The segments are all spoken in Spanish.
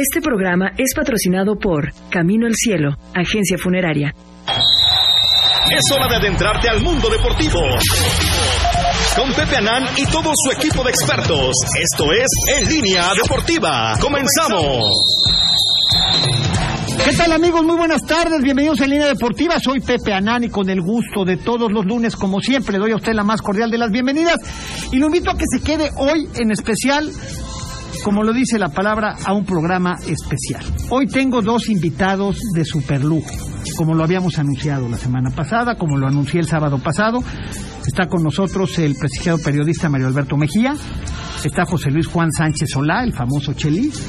Este programa es patrocinado por Camino al Cielo, agencia funeraria. Es hora de adentrarte al mundo deportivo. Con Pepe Anán y todo su equipo de expertos. Esto es En Línea Deportiva. Comenzamos. ¿Qué tal amigos? Muy buenas tardes, bienvenidos en Línea Deportiva. Soy Pepe Anán y con el gusto de todos los lunes, como siempre, le doy a usted la más cordial de las bienvenidas y lo invito a que se quede hoy en especial, como lo dice la palabra, a un programa especial. Hoy tengo dos invitados de superlujo, como lo habíamos anunciado la semana pasada, como lo anuncié el sábado pasado. Está con nosotros el prestigiado periodista Mario Alberto Mejía, está José Luis Juan Sánchez Solá, el famoso Chelis,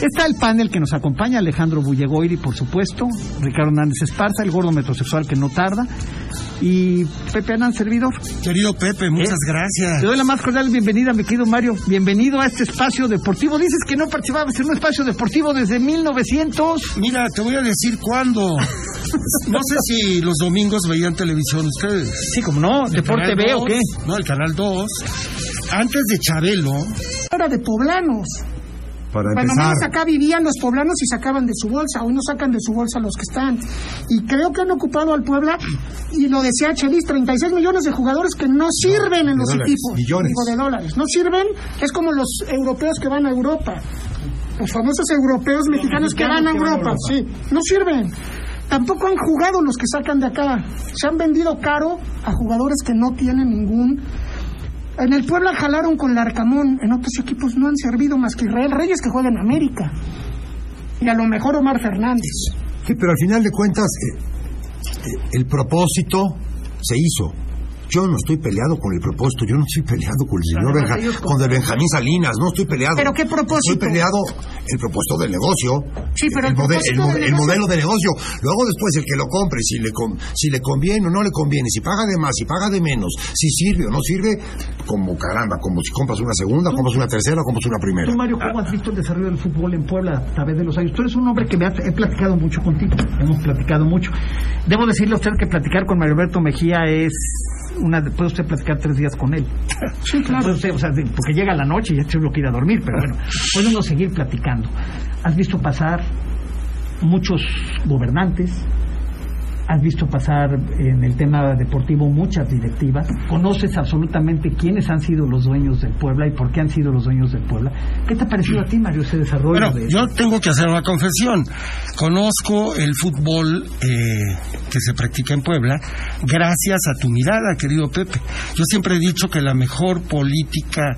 Está el panel que nos acompaña, Alejandro Bullegoiri, por supuesto, Ricardo Hernández Esparza, el gordo metrosexual que no tarda, y Pepe Anán, servidor. Querido Pepe, muchas Eh, gracias. Te doy la más cordial bienvenida, mi querido Mario. Bienvenido a este espacio deportivo. Dices que no participabas en un espacio deportivo desde 1900. Mira, te voy a decir cuándo. No sé si los domingos veían televisión ustedes. Sí, como no, El Deporte B o 2, qué. No, el Canal 2. Antes de Chabelo, Era de poblanos. Para Cuando empezar, menos acá vivían los poblanos y sacaban de su bolsa. Hoy no sacan de su bolsa los que están. Y creo que han ocupado al Puebla, y lo decía Chelis, 36 millones de jugadores que no sirven en de los dólares, equipos. millones. Digo, de dólares. No sirven, es como los europeos que van a Europa. Los famosos europeos mexicanos que van a Europa. Sí, no sirven. Tampoco han jugado los que sacan de acá. Se han vendido caro a jugadores que no tienen ningún en el Puebla jalaron con Larcamón, en otros equipos no han servido más que Israel Reyes que juega en América. Y a lo mejor Omar Fernández. sí, pero al final de cuentas, eh, eh, el propósito se hizo. Yo no estoy peleado con el propósito, yo no estoy peleado con el señor Benja- con el Benjamín Salinas, no estoy peleado. ¿Pero qué propósito? Estoy peleado el propósito del negocio. Sí, pero el del el negocio- modelo de negocio. Luego después el que lo compre, si le, con- si le conviene o no le conviene, si paga de más, si paga de menos, si sirve o no sirve, como caramba, como si compras una segunda, compras una tercera, compras una primera. Tú, Mario, ¿cómo has visto el desarrollo del fútbol en Puebla a través de los años? Tú eres un hombre que me ha, he platicado mucho contigo, hemos platicado mucho. Debo decirle a usted que platicar con Mario Alberto Mejía es una... Puede usted platicar tres días con él. Sí, claro. Puede usted, o sea, de- porque llega la noche y ya lo quiere ir a dormir, pero bueno, puede uno seguir platicando. Has visto pasar muchos gobernantes, has visto pasar en el tema deportivo muchas directivas, conoces absolutamente quiénes han sido los dueños del Puebla y por qué han sido los dueños del Puebla. ¿Qué te ha parecido a ti, Mario, ese desarrollo? bueno, de... yo tengo que hacer una confesión. Conozco el fútbol eh, que se practica en Puebla gracias a tu mirada, querido Pepe. Yo siempre he dicho que la mejor política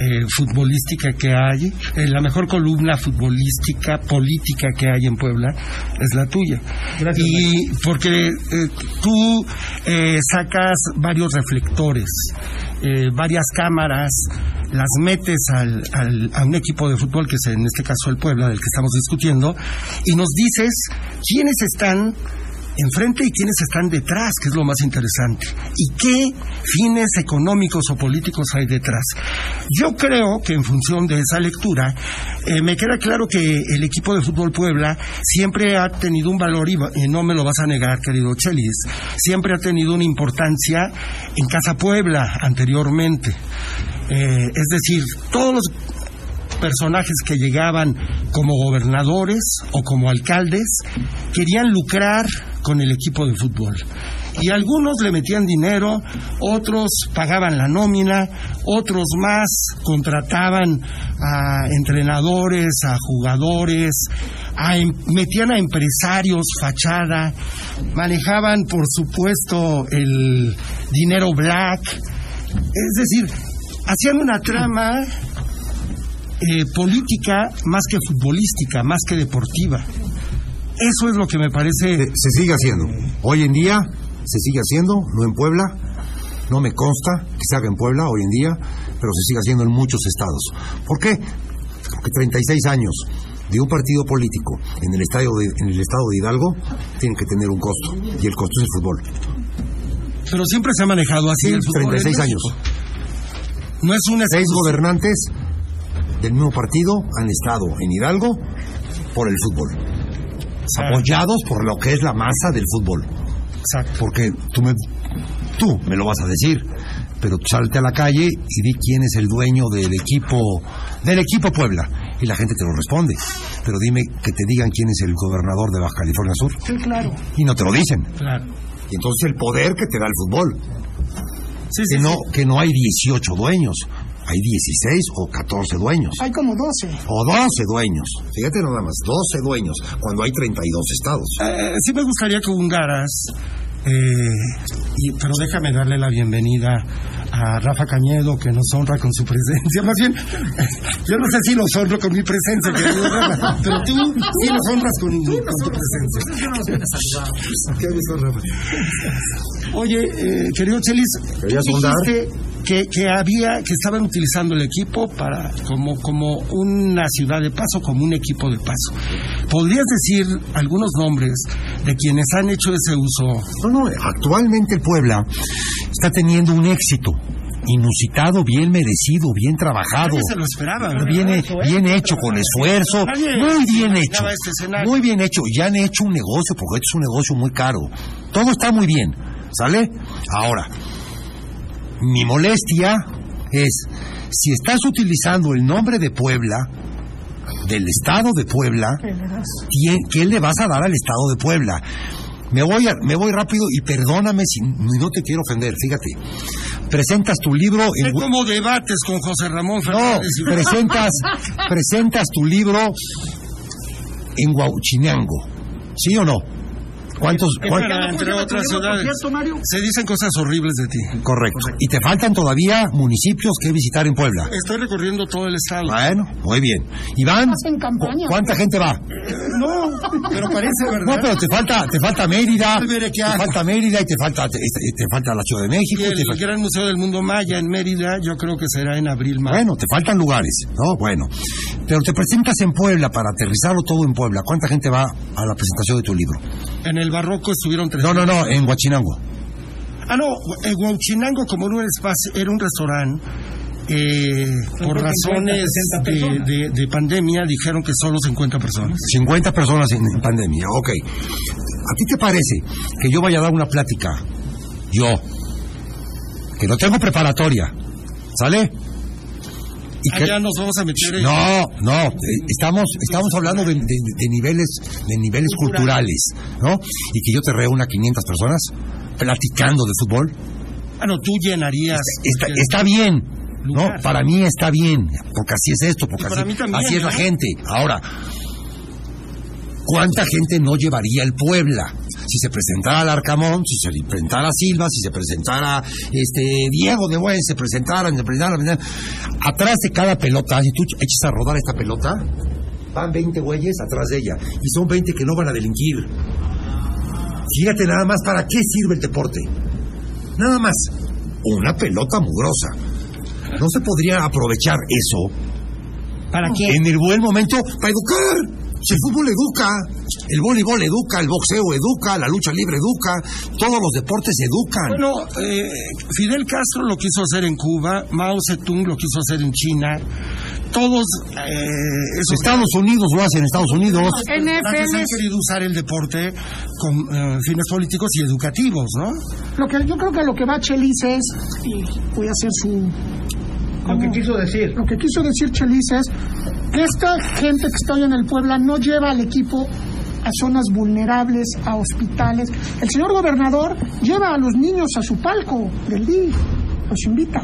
eh, futbolística que hay, eh, la mejor columna futbolística, política que hay en Puebla es la tuya. Gracias, y porque eh, tú eh, sacas varios reflectores, varias cámaras, las metes al, al- a un equipo de fútbol, que es en este caso el Puebla, del que estamos discutiendo, y nos dices quiénes están enfrente y quiénes están detrás, que es lo más interesante, y qué fines económicos o políticos hay detrás. Yo creo que en función de esa lectura, eh, me queda claro que el equipo de fútbol Puebla siempre ha tenido un valor, y no me lo vas a negar, querido Chelis, siempre ha tenido una importancia en Casa Puebla anteriormente. Eh, es decir, todos los personajes que llegaban como gobernadores o como alcaldes querían lucrar con el equipo de fútbol. Y algunos le metían dinero, otros pagaban la nómina, otros más contrataban a entrenadores, a jugadores, a em- metían a empresarios, fachada, manejaban por supuesto el dinero black, es decir, hacían una trama eh, política más que futbolística, más que deportiva. Eso es lo que me parece. Se, se sigue haciendo. Hoy en día se sigue haciendo, no en Puebla. No me consta que se haga en Puebla hoy en día, pero se sigue haciendo en muchos estados. ¿Por qué? Porque 36 años de un partido político en el, estadio de- en el estado de Hidalgo tienen que tener un costo, y el costo es el fútbol. Pero siempre se ha manejado así Sí, el fútbol en 36 años. No es una Seis gobernantes del mismo partido han estado en Hidalgo por el fútbol, apoyados por lo que es la masa del fútbol. Exacto. Porque tú me, tú me lo vas a decir, pero salte a la calle y di quién es el dueño del equipo, del equipo Puebla. y la gente te lo responde. Pero dime que te digan quién es el gobernador de Baja California Sur. Sí, claro. Y no te lo dicen. Claro. Y entonces el poder que te da el fútbol. Sí, sí, Que no, que no hay 18 dueños, hay 16 o 14 dueños. Hay como 12. O 12 dueños. Fíjate nada más, 12 dueños, cuando hay 32 estados. Eh, sí me gustaría que hungaras, eh, y, pero déjame darle la bienvenida a Rafa Cañedo, que nos honra con su presencia. Más bien, yo no sé si los honro con mi presencia, querido Rafa, pero tú sí los honras con, con tu presencia. Qué gusto, Rafa. Oye, eh, querido Chelis, que, que había, que estaban utilizando el equipo para como, como una ciudad de paso, como un equipo de paso. ¿Podrías decir algunos nombres de quienes han hecho ese uso? No, no, actualmente el Puebla está teniendo un éxito inusitado, bien merecido, bien trabajado. Se lo esperaba, ¿verdad? Bien, bien hecho, con esfuerzo, muy bien hecho, muy bien hecho. Ya han hecho un negocio, porque esto es un negocio muy caro. Todo está muy bien, ¿sale? Ahora, mi molestia es, si estás utilizando el nombre de Puebla, del Estado de Puebla, ¿quién- ¿qué le vas a dar al Estado de Puebla? Me voy, a- me voy rápido y perdóname si no te quiero ofender, fíjate. Presentas tu libro en... cómo debates con José Ramón No, Fernández. presentas, presentas tu libro en Huauchinango, ¿sí o no? ¿Cuántos? entre otras ciudades. cierto? Se dicen cosas horribles de ti. Correcto. Y te faltan todavía municipios que visitar en Puebla. Estoy recorriendo todo el estado. Bueno, muy bien. Iván, campaña. ¿cu- ¿cuánta gente va? No, pero parece verdad. No, pero te falta, te falta Mérida, te falta Mérida y te falta, te, te falta la Ciudad de México. Y te el falta- Gran Museo del Mundo Maya en Mérida, yo creo que será en abril más. Bueno, te faltan lugares, ¿no? Bueno, pero te presentas en Puebla para aterrizarlo todo en Puebla. ¿Cuánta gente va a la presentación de tu libro? En el barroco estuvieron tres. No, no, no, en Huachinango. Ah, no, en Huauchinango, como era un espacio, era un restaurante, eh, por razones de, de- de pandemia, dijeron que solo 50 personas. 50 personas en, en pandemia, ok. ¿A ti te parece que yo vaya a dar una plática? Yo, que no tengo preparatoria, ¿sale? Y que- Allá nos vamos a meter en... No, no, eh, estamos, estamos hablando de, de- de niveles, de niveles culturales, ¿no? Y que yo te reúna 500 personas platicando de fútbol. Ah, no, tú llenarías... Está, porque- está bien, ¿no? Para mí está bien, porque así es esto, porque para así, mí también, así es la gente. Ahora, ¿cuánta gente no llevaría el Puebla? Si se presentara Arcamón, si se presentara Silva, si se presentara este Diego de Buen, se presentara, se presentara, se presentara. atrás de cada pelota, si tú echas a rodar esta pelota, van 20 güeyes atrás de ella, y son 20 que no van a delinquir. Fíjate nada más para qué sirve el deporte. Nada más, una pelota mugrosa. ¿No se podría aprovechar eso ¿Para qué? en el buen momento para educar? Si el fútbol educa, el voleibol educa, el boxeo educa, la lucha libre educa, todos los deportes educan. Bueno, eh, Fidel Castro lo quiso hacer en Cuba, Mao Zedong lo quiso hacer en China, todos eh, esos Estados Unidos lo hacen en Estados Unidos. grandes han querido usar el deporte con eh, fines políticos y educativos, ¿no? Lo que yo creo que lo que va Chelis es, y voy a hacer su Lo que quiso decir. lo que quiso decir Chelis es que esta gente que está hoy en el Puebla no lleva al equipo a zonas vulnerables, a hospitales. El señor gobernador lleva a los niños a su palco del DIF, los invita.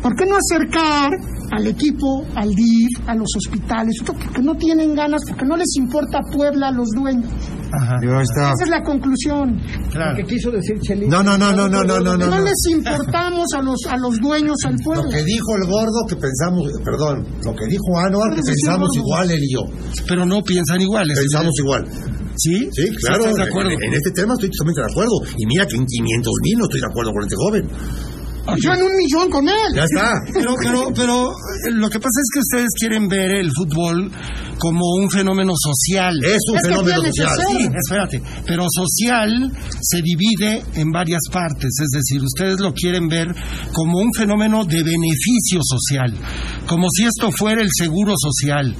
¿Por qué no acercar al equipo, al DIF, a los hospitales? Porque no tienen ganas, porque no les importa Puebla a los dueños. Ajá. Esa es la conclusión. Claro. Lo que quiso decir Chelis. No, no, no, no, no, no, no, No, no. les importamos a los, a los dueños, al Lo pueblo. que dijo el gordo que pensamos, perdón, lo que dijo Anuar que pensamos igual él y yo. Pero no piensan iguales. Pensamos igual. ¿Sí? Sí, claro. ¿Estás de acuerdo? En, en este tema estoy totalmente de acuerdo. Y mira que en 500 mil no estoy de acuerdo con este joven. Yo en un millón con él. Ya está. Pero, pero, pero eh, lo que pasa es que ustedes quieren ver el fútbol como un fenómeno social. Es un Es fenómeno social. Sí, espérate, pero social se divide en varias partes, es decir, ustedes lo quieren ver como un fenómeno de beneficio social, como si esto fuera el seguro social.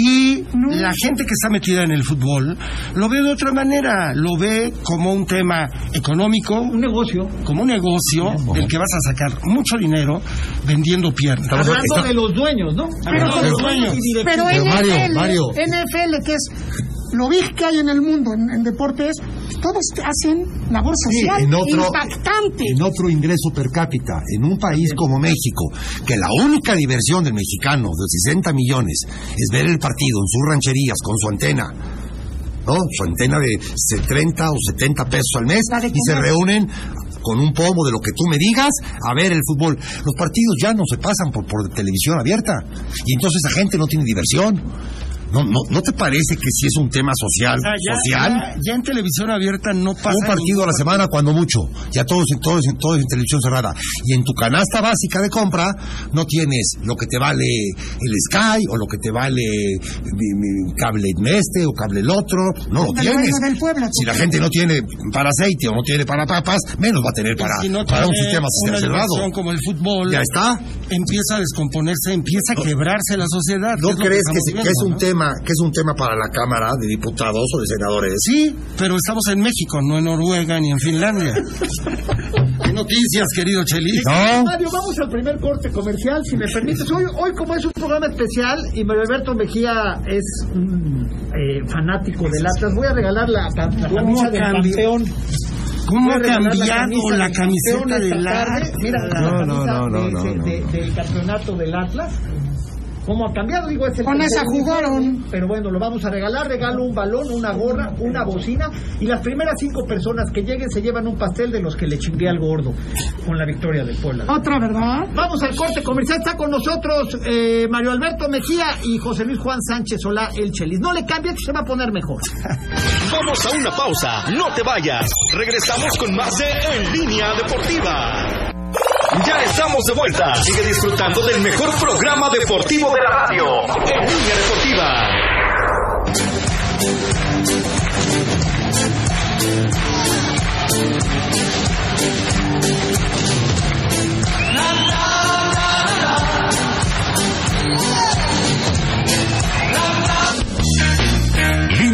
Y la gente que está metida en el fútbol lo ve de otra manera, lo ve como un tema económico, Un negocio. como un negocio del que vas a sacar mucho dinero vendiendo piernas. Hablando está- de los dueños, ¿no? Pero, Hablando de los dueños pero Pero NFL, Mario, Mario. NFL, que es lo big que hay en el mundo en, en deportes, todos hacen labor Sí, social en otro- impactante. en otro ingreso per cápita, en un país como México, que la única diversión del mexicano de 60 millones es ver el partido en sus rancherías con su antena, ¿no? Su antena de 30 o 70 pesos al mes y se reúnen con un pomo de lo que tú me digas a ver el fútbol. Los partidos ya no se pasan por, por televisión abierta y entonces la gente no tiene diversión. ¿No, no, ¿No te parece que si es un tema social? O sea, ya, social? ya- ya en televisión abierta no pasa un partido a la semana cuando mucho, ya todo es, todo, es, todo es en televisión cerrada. Y en tu canasta básica de compra no tienes lo que te vale el Sky o lo que te vale mi, mi cable este o cable el otro, no lo tienes. Si la gente no tiene para aceite o no tiene para papas, menos va a tener para, si no para un sistema una cerrado. como el fútbol Ya está. empieza a descomponerse, empieza a quebrarse la sociedad. ¿No crees que, es un ¿no? Tema que es un tema para la Cámara de Diputados o de Senadores? Sí, pero estamos en México, no en Noruega ni en Finlandia. ¿Qué noticias, querido Chelis? No. Mario, vamos al primer corte comercial, si me permites. Hoy, hoy como es un programa especial y Mario Alberto Mejía es un eh, fanático del Atlas, voy a regalar la, la, la ¿Cómo camisa del campeón. ¿Cómo ha cambiado la camiseta del. Atlas? Mira, la camisa del campeonato del Atlas. ¿Cómo ha cambiado? Digo, es el Con esa jugaron. Pero bueno, lo vamos a regalar. Regalo un balón, una gorra, una bocina. Y las primeras cinco personas que lleguen se llevan un pastel de los que le chingué al gordo con la victoria del Puebla. Otra, ¿verdad? Vamos al corte comercial. Está con nosotros eh, Mario Alberto Mejía y José Luis Juan Sánchez Solá, el Chelis. No le cambie que se va a poner mejor. Vamos a una pausa, no te vayas. Regresamos con más de En Línea Deportiva. Ya estamos de vuelta. Sigue disfrutando del mejor programa deportivo de la radio. En Línea Deportiva.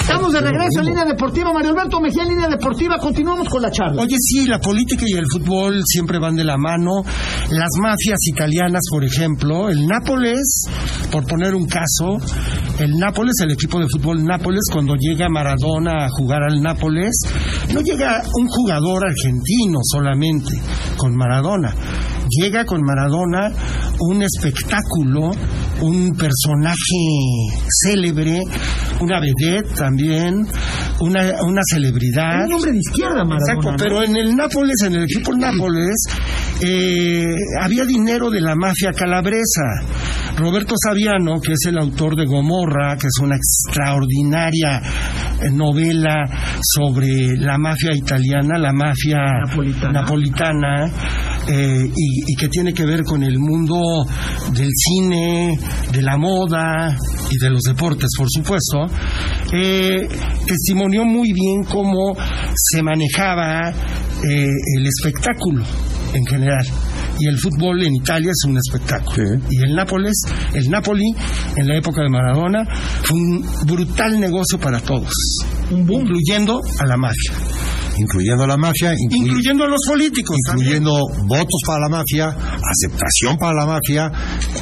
Estamos de regreso en línea deportiva. Mario Alberto Mejía en línea deportiva. Continuamos con la charla. Oye, sí, la política y el fútbol siempre van de la mano. Las mafias italianas, por ejemplo, el Nápoles, por poner un caso, el Nápoles, el equipo de fútbol Nápoles, cuando llega Maradona a jugar al Nápoles, no llega un jugador argentino solamente con Maradona. Llega con Maradona un espectáculo, un personaje célebre, una vedette también, una, una celebridad. Un hombre de izquierda, Maradona. Exacto, pero en el Nápoles, en el equipo Nápoles, eh, había dinero de la mafia calabresa. Roberto Saviano, que es el autor de Gomorra, que es una extraordinaria eh, novela sobre la mafia italiana, la mafia Napolitana. napolitana, eh, y, y que tiene que ver con el mundo del cine, de la moda y de los deportes, por supuesto, eh, testimonió muy bien cómo se manejaba eh, el espectáculo en general. Y el fútbol en Italia es un espectáculo. Y el Nápoles, el Napoli, en la época de Maradona, fue un brutal negocio para todos, incluyendo a la mafia, Incluyendo a la mafia, incluy- incluyendo a los políticos. también. incluyendo votos para la mafia, aceptación para la mafia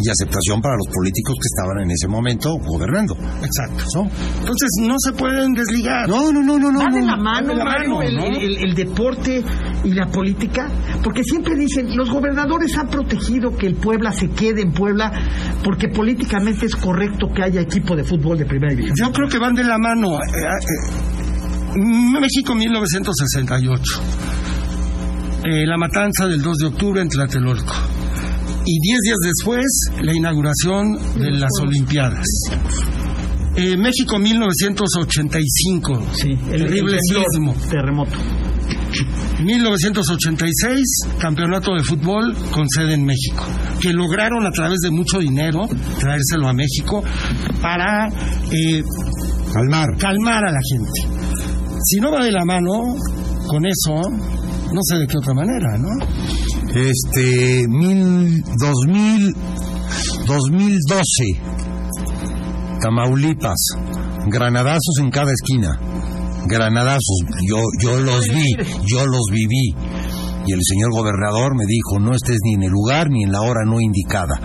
y aceptación para los políticos que estaban en ese momento gobernando. Exacto. ¿no? Entonces no se pueden desligar. No, no, no, no, no. Va de la mano, Va de la Mario, mano, el, ¿no? el- el deporte y la política, porque siempre dicen, los gobernadores han protegido que el Puebla se quede en Puebla, porque políticamente es correcto que haya equipo de fútbol de primera división. Yo creo que van de la mano. Eh, eh, México 1968. Eh, la matanza del 2 de octubre en Tlatelolco. Y 10 días después, la inauguración de las Olimpiadas. Eh, México 1985. Sí, el, terrible el sismo. terremoto. 1986, campeonato de fútbol con sede en México, que lograron a través de mucho dinero traérselo a México para eh, Calmar. calmar a la gente. Si no va de la mano con eso, no sé de qué otra manera, ¿no? Este, mil, dos mil, 2012, Tamaulipas, granadazos en cada esquina, granadazos, yo, yo los vi, yo los viví. Y el señor gobernador me dijo, no estés ni en el lugar ni en la hora no indicada.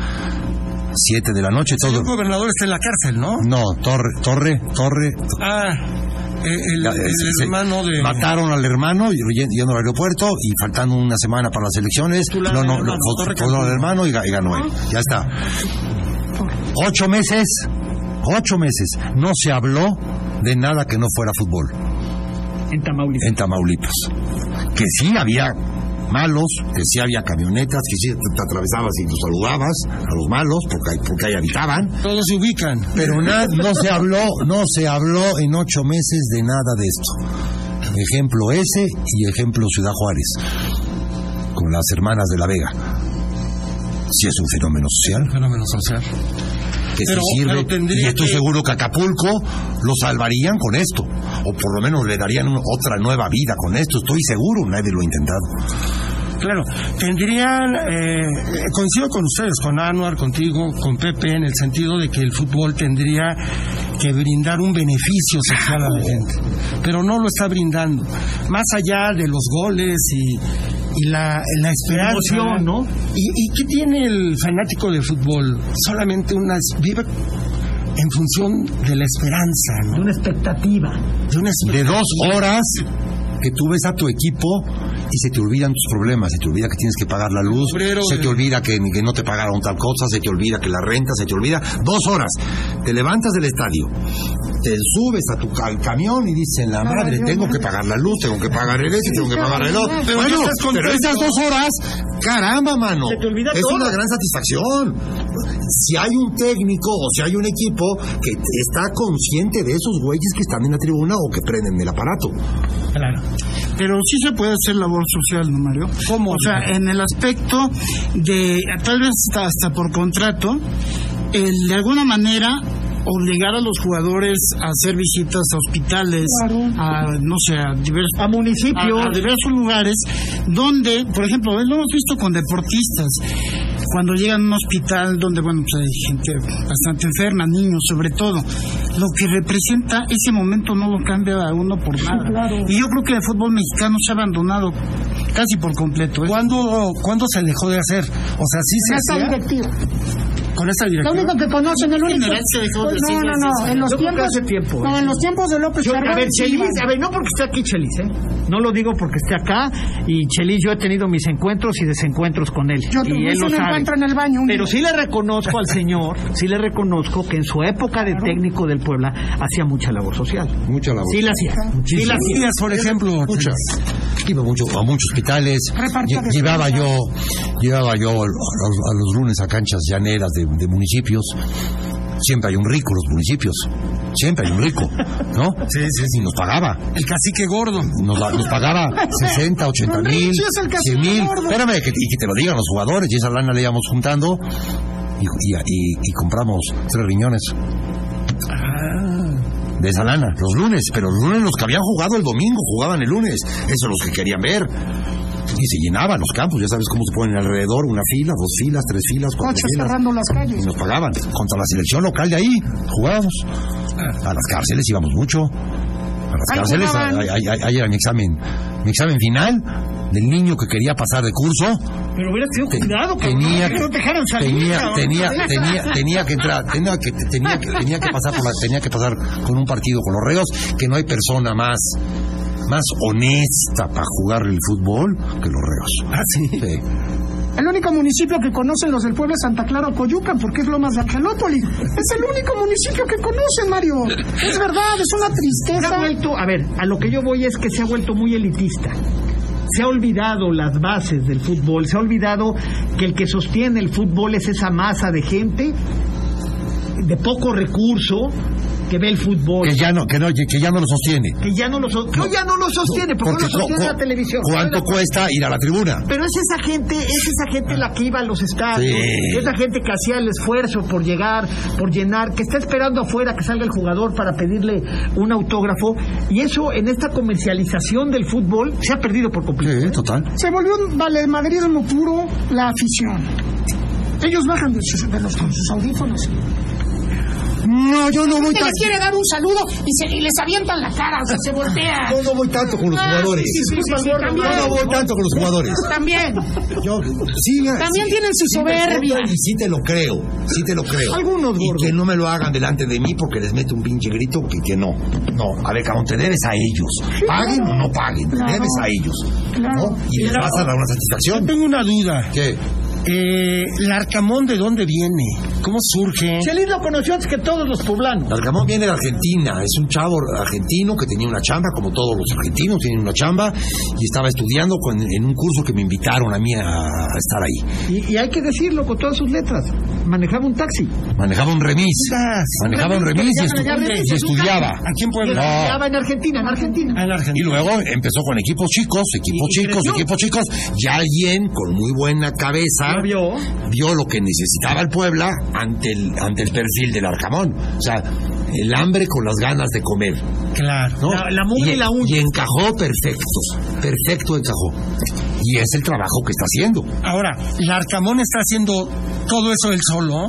Siete de la noche, todo... El gobernador está en la cárcel, ¿no? No, Torre, Torre, Torre, Ah, el, Ya, el se- hermano de... Mataron al hermano yendo al aeropuerto y faltando una semana para las elecciones. No, no, no, al hermano y ganó él. Ya está. Ocho meses, ocho meses. No se habló de nada que no fuera fútbol En Tamaulipas. en Tamaulipas. Que sí había malos, que sí había camionetas, que sí te, atravesabas y los saludabas a los malos porque, porque ahí habitaban. Todos se ubican. Pero na- no se habló, no se habló en ocho meses de nada de esto. Ejemplo ese y ejemplo Ciudad Juárez, con las hermanas de la Vega. Sí es un fenómeno social Fenómeno social. Que Pero- se sirve y estoy que- seguro que Acapulco lo salvarían con esto o por lo menos le darían otra nueva vida con esto. Estoy seguro, nadie lo ha intentado. Claro, tendrían, eh, eh, coincido con ustedes, con Anuar, contigo, con Pepe, en el sentido de que el fútbol tendría que brindar un beneficio social a la gente, pero no lo está brindando. Más allá de los goles y, y la, la esperanza. Emoción, ¿no? ¿Y, ¿Y qué tiene el fanático de fútbol? Solamente unas... vive en función de la esperanza, ¿no? De una expectativa. De una De dos horas que tú ves a tu equipo y se te olvidan tus problemas, se te olvida que tienes que pagar la luz, Obrero se te olvida que, que no te pagaron tal cosa, se te olvida que la renta, se te olvida. Dos horas. Te levantas del estadio, te subes a tu al camión y dices, la madre, tengo que pagar la luz, tengo que pagar el ese, tengo que pagar el otro. Pero Bueno, esas dos horas, caramba, mano. Se te olvida es todo. una gran satisfacción. Si hay un técnico o si hay un equipo que está consciente de esos güeyes que están en la tribuna o que prenden el aparato. Claro. Pero sí se puede hacer labor social, ¿no, Mario? ¿Cómo? O sea, en el aspecto de, tal vez hasta, hasta por contrato, el, de alguna manera obligar a los jugadores a hacer visitas a hospitales, a, no sé, a diversos... A municipios. a, a diversos lugares donde, por ejemplo, lo hemos visto con deportistas, cuando llegan a un hospital donde, bueno, pues hay gente bastante enferma, niños sobre todo, lo que representa ese momento no lo cambia a uno por nada. Y yo creo que el fútbol mexicano se ha abandonado casi por completo. ¿eh? ¿Cuándo, ¿Cuándo se dejó de hacer? O sea, sí se hacía. Con esa Lo directiva. único que conocen, el único. de no, no, no, en los tiempos. hace tiempo, No, ¿eh? en los tiempos de López Yo- a ver, Chelis, a ver, no porque esté aquí Chelis, ¿eh? No lo digo porque esté acá y Chelis, yo he tenido mis encuentros y desencuentros con él. Yo y él lo un sabe. encuentro en el baño. un Pero día. sí le reconozco al señor, sí le reconozco que en su época de técnico del Puebla hacía mucha labor social. Mucha labor. Sí la hacía. Sí la hacía. Por ejemplo. Muchas. Iba mucho, a muchos hospitales. Llevaba yo, llevaba yo a los, a los lunes a canchas llaneras de, de municipios. Siempre hay un rico en los municipios. Siempre hay un rico, ¿no? Sí, sí, sí. Nos pagaba. El cacique gordo. Nos, nos pagaba 60, 80 Hombre, mil, sí es el cacique 100 mil. Espérame, que, y que te lo digan los jugadores. Y esa lana le íbamos juntando. Y, y, y- y compramos tres riñones. De esa lana, los lunes, pero los lunes los que habían jugado el domingo jugaban el lunes, eso los que querían ver. Y se llenaban los campos, ya sabes cómo se ponen alrededor, una fila, dos filas, tres filas, cuatro Coches filas. cerrando las Y nos pagaban. Contra la selección local de ahí, jugábamos. A las cárceles íbamos mucho. A las Ahí cárceles, ahí, era mi examen. Mi examen final del niño que quería pasar de curso. Pero hubiera tenido Te- cuidado, tenía, que no te dejaran salir. tenía, tenía, tenía que entrar, tenía que, tenía que, tenía que pasar por la, tenía que pasar con un partido con los reos, que no hay persona más, más honesta para jugar el fútbol que los reos. Ah, sí. Sí. El único municipio que conocen los del pueblo es Santa Clara o Coyucan, porque es Lomas de Angelópolis. Es el único municipio que conocen, Mario. Es verdad, es una Se ha tristeza. vuelto, a ver, a lo que yo voy es que se ha vuelto muy elitista. Se ha olvidado las bases del fútbol, se ha olvidado que el que sostiene el fútbol es esa masa de gente de poco recurso que ve el fútbol, Que ya no, que no, que ya no lo sostiene. que ya no lo, so- no, ya no lo sostiene, porque, no lo sostiene la televisión. ¿Cuánto cuesta ir a la tribuna? Pero es esa gente, es esa gente la que iba a los estadios, Sí. esa gente que hacía el esfuerzo por llegar, por llenar, que está esperando afuera que salga el jugador para pedirle un autógrafo, y eso en esta comercialización del fútbol se ha perdido por completo. Sí, total. Se volvió un valemadrismo puro la afición. Ellos bajan de, sus, de los, con sus audífonos. No, yo no voy Usted les tanto. quiere dar un saludo y, se, y les avientan la cara, o sea, se voltea. Yo no voy tanto con los Ah, jugadores. sí, sí, sí, sí, Yo también. no voy tanto con los jugadores. También. Yo, sí, También sí, tienen su sí soberbia. Y sí te lo creo, sí te lo creo. Algunos, Y gordo. que no me lo hagan delante de mí porque les mete un pinche grito que, que no. No, a ver, cabrón, te debes a ellos. Paguen o no paguen, te Claro. debes a ellos. Claro. ¿no? Y les vas a dar una satisfacción. Tengo una duda. ¿Qué? Eh, ¿El Arcamón de dónde viene? ¿Cómo surge? Chelis lo conoció antes que todos los poblanos. Larcamón viene de Argentina, es un chavo argentino que tenía una chamba, como todos los argentinos tienen una chamba, y estaba estudiando con- en un curso que me invitaron a mí a, a estar ahí. Y, y hay que decirlo con todas sus letras. Manejaba un taxi. Manejaba un remis, manejaba un remis y, estu- remis, y estudiaba. Aquí en Y Puebla. estudiaba en Argentina, en Argentina. Ah, en Y Argentina. luego empezó con equipos chicos, equipos Y- y chicos, equipos chicos, y alguien con muy buena cabeza Vio. vio lo que necesitaba el Puebla ante el, ante el perfil del Arcamón. O sea, el hambre con las ganas de comer. Claro. ¿no? La- la mugre y la uña. y encajó perfecto, perfecto encajó. Y es el trabajo que está haciendo. Ahora, ¿el Arcamón está haciendo todo eso él solo?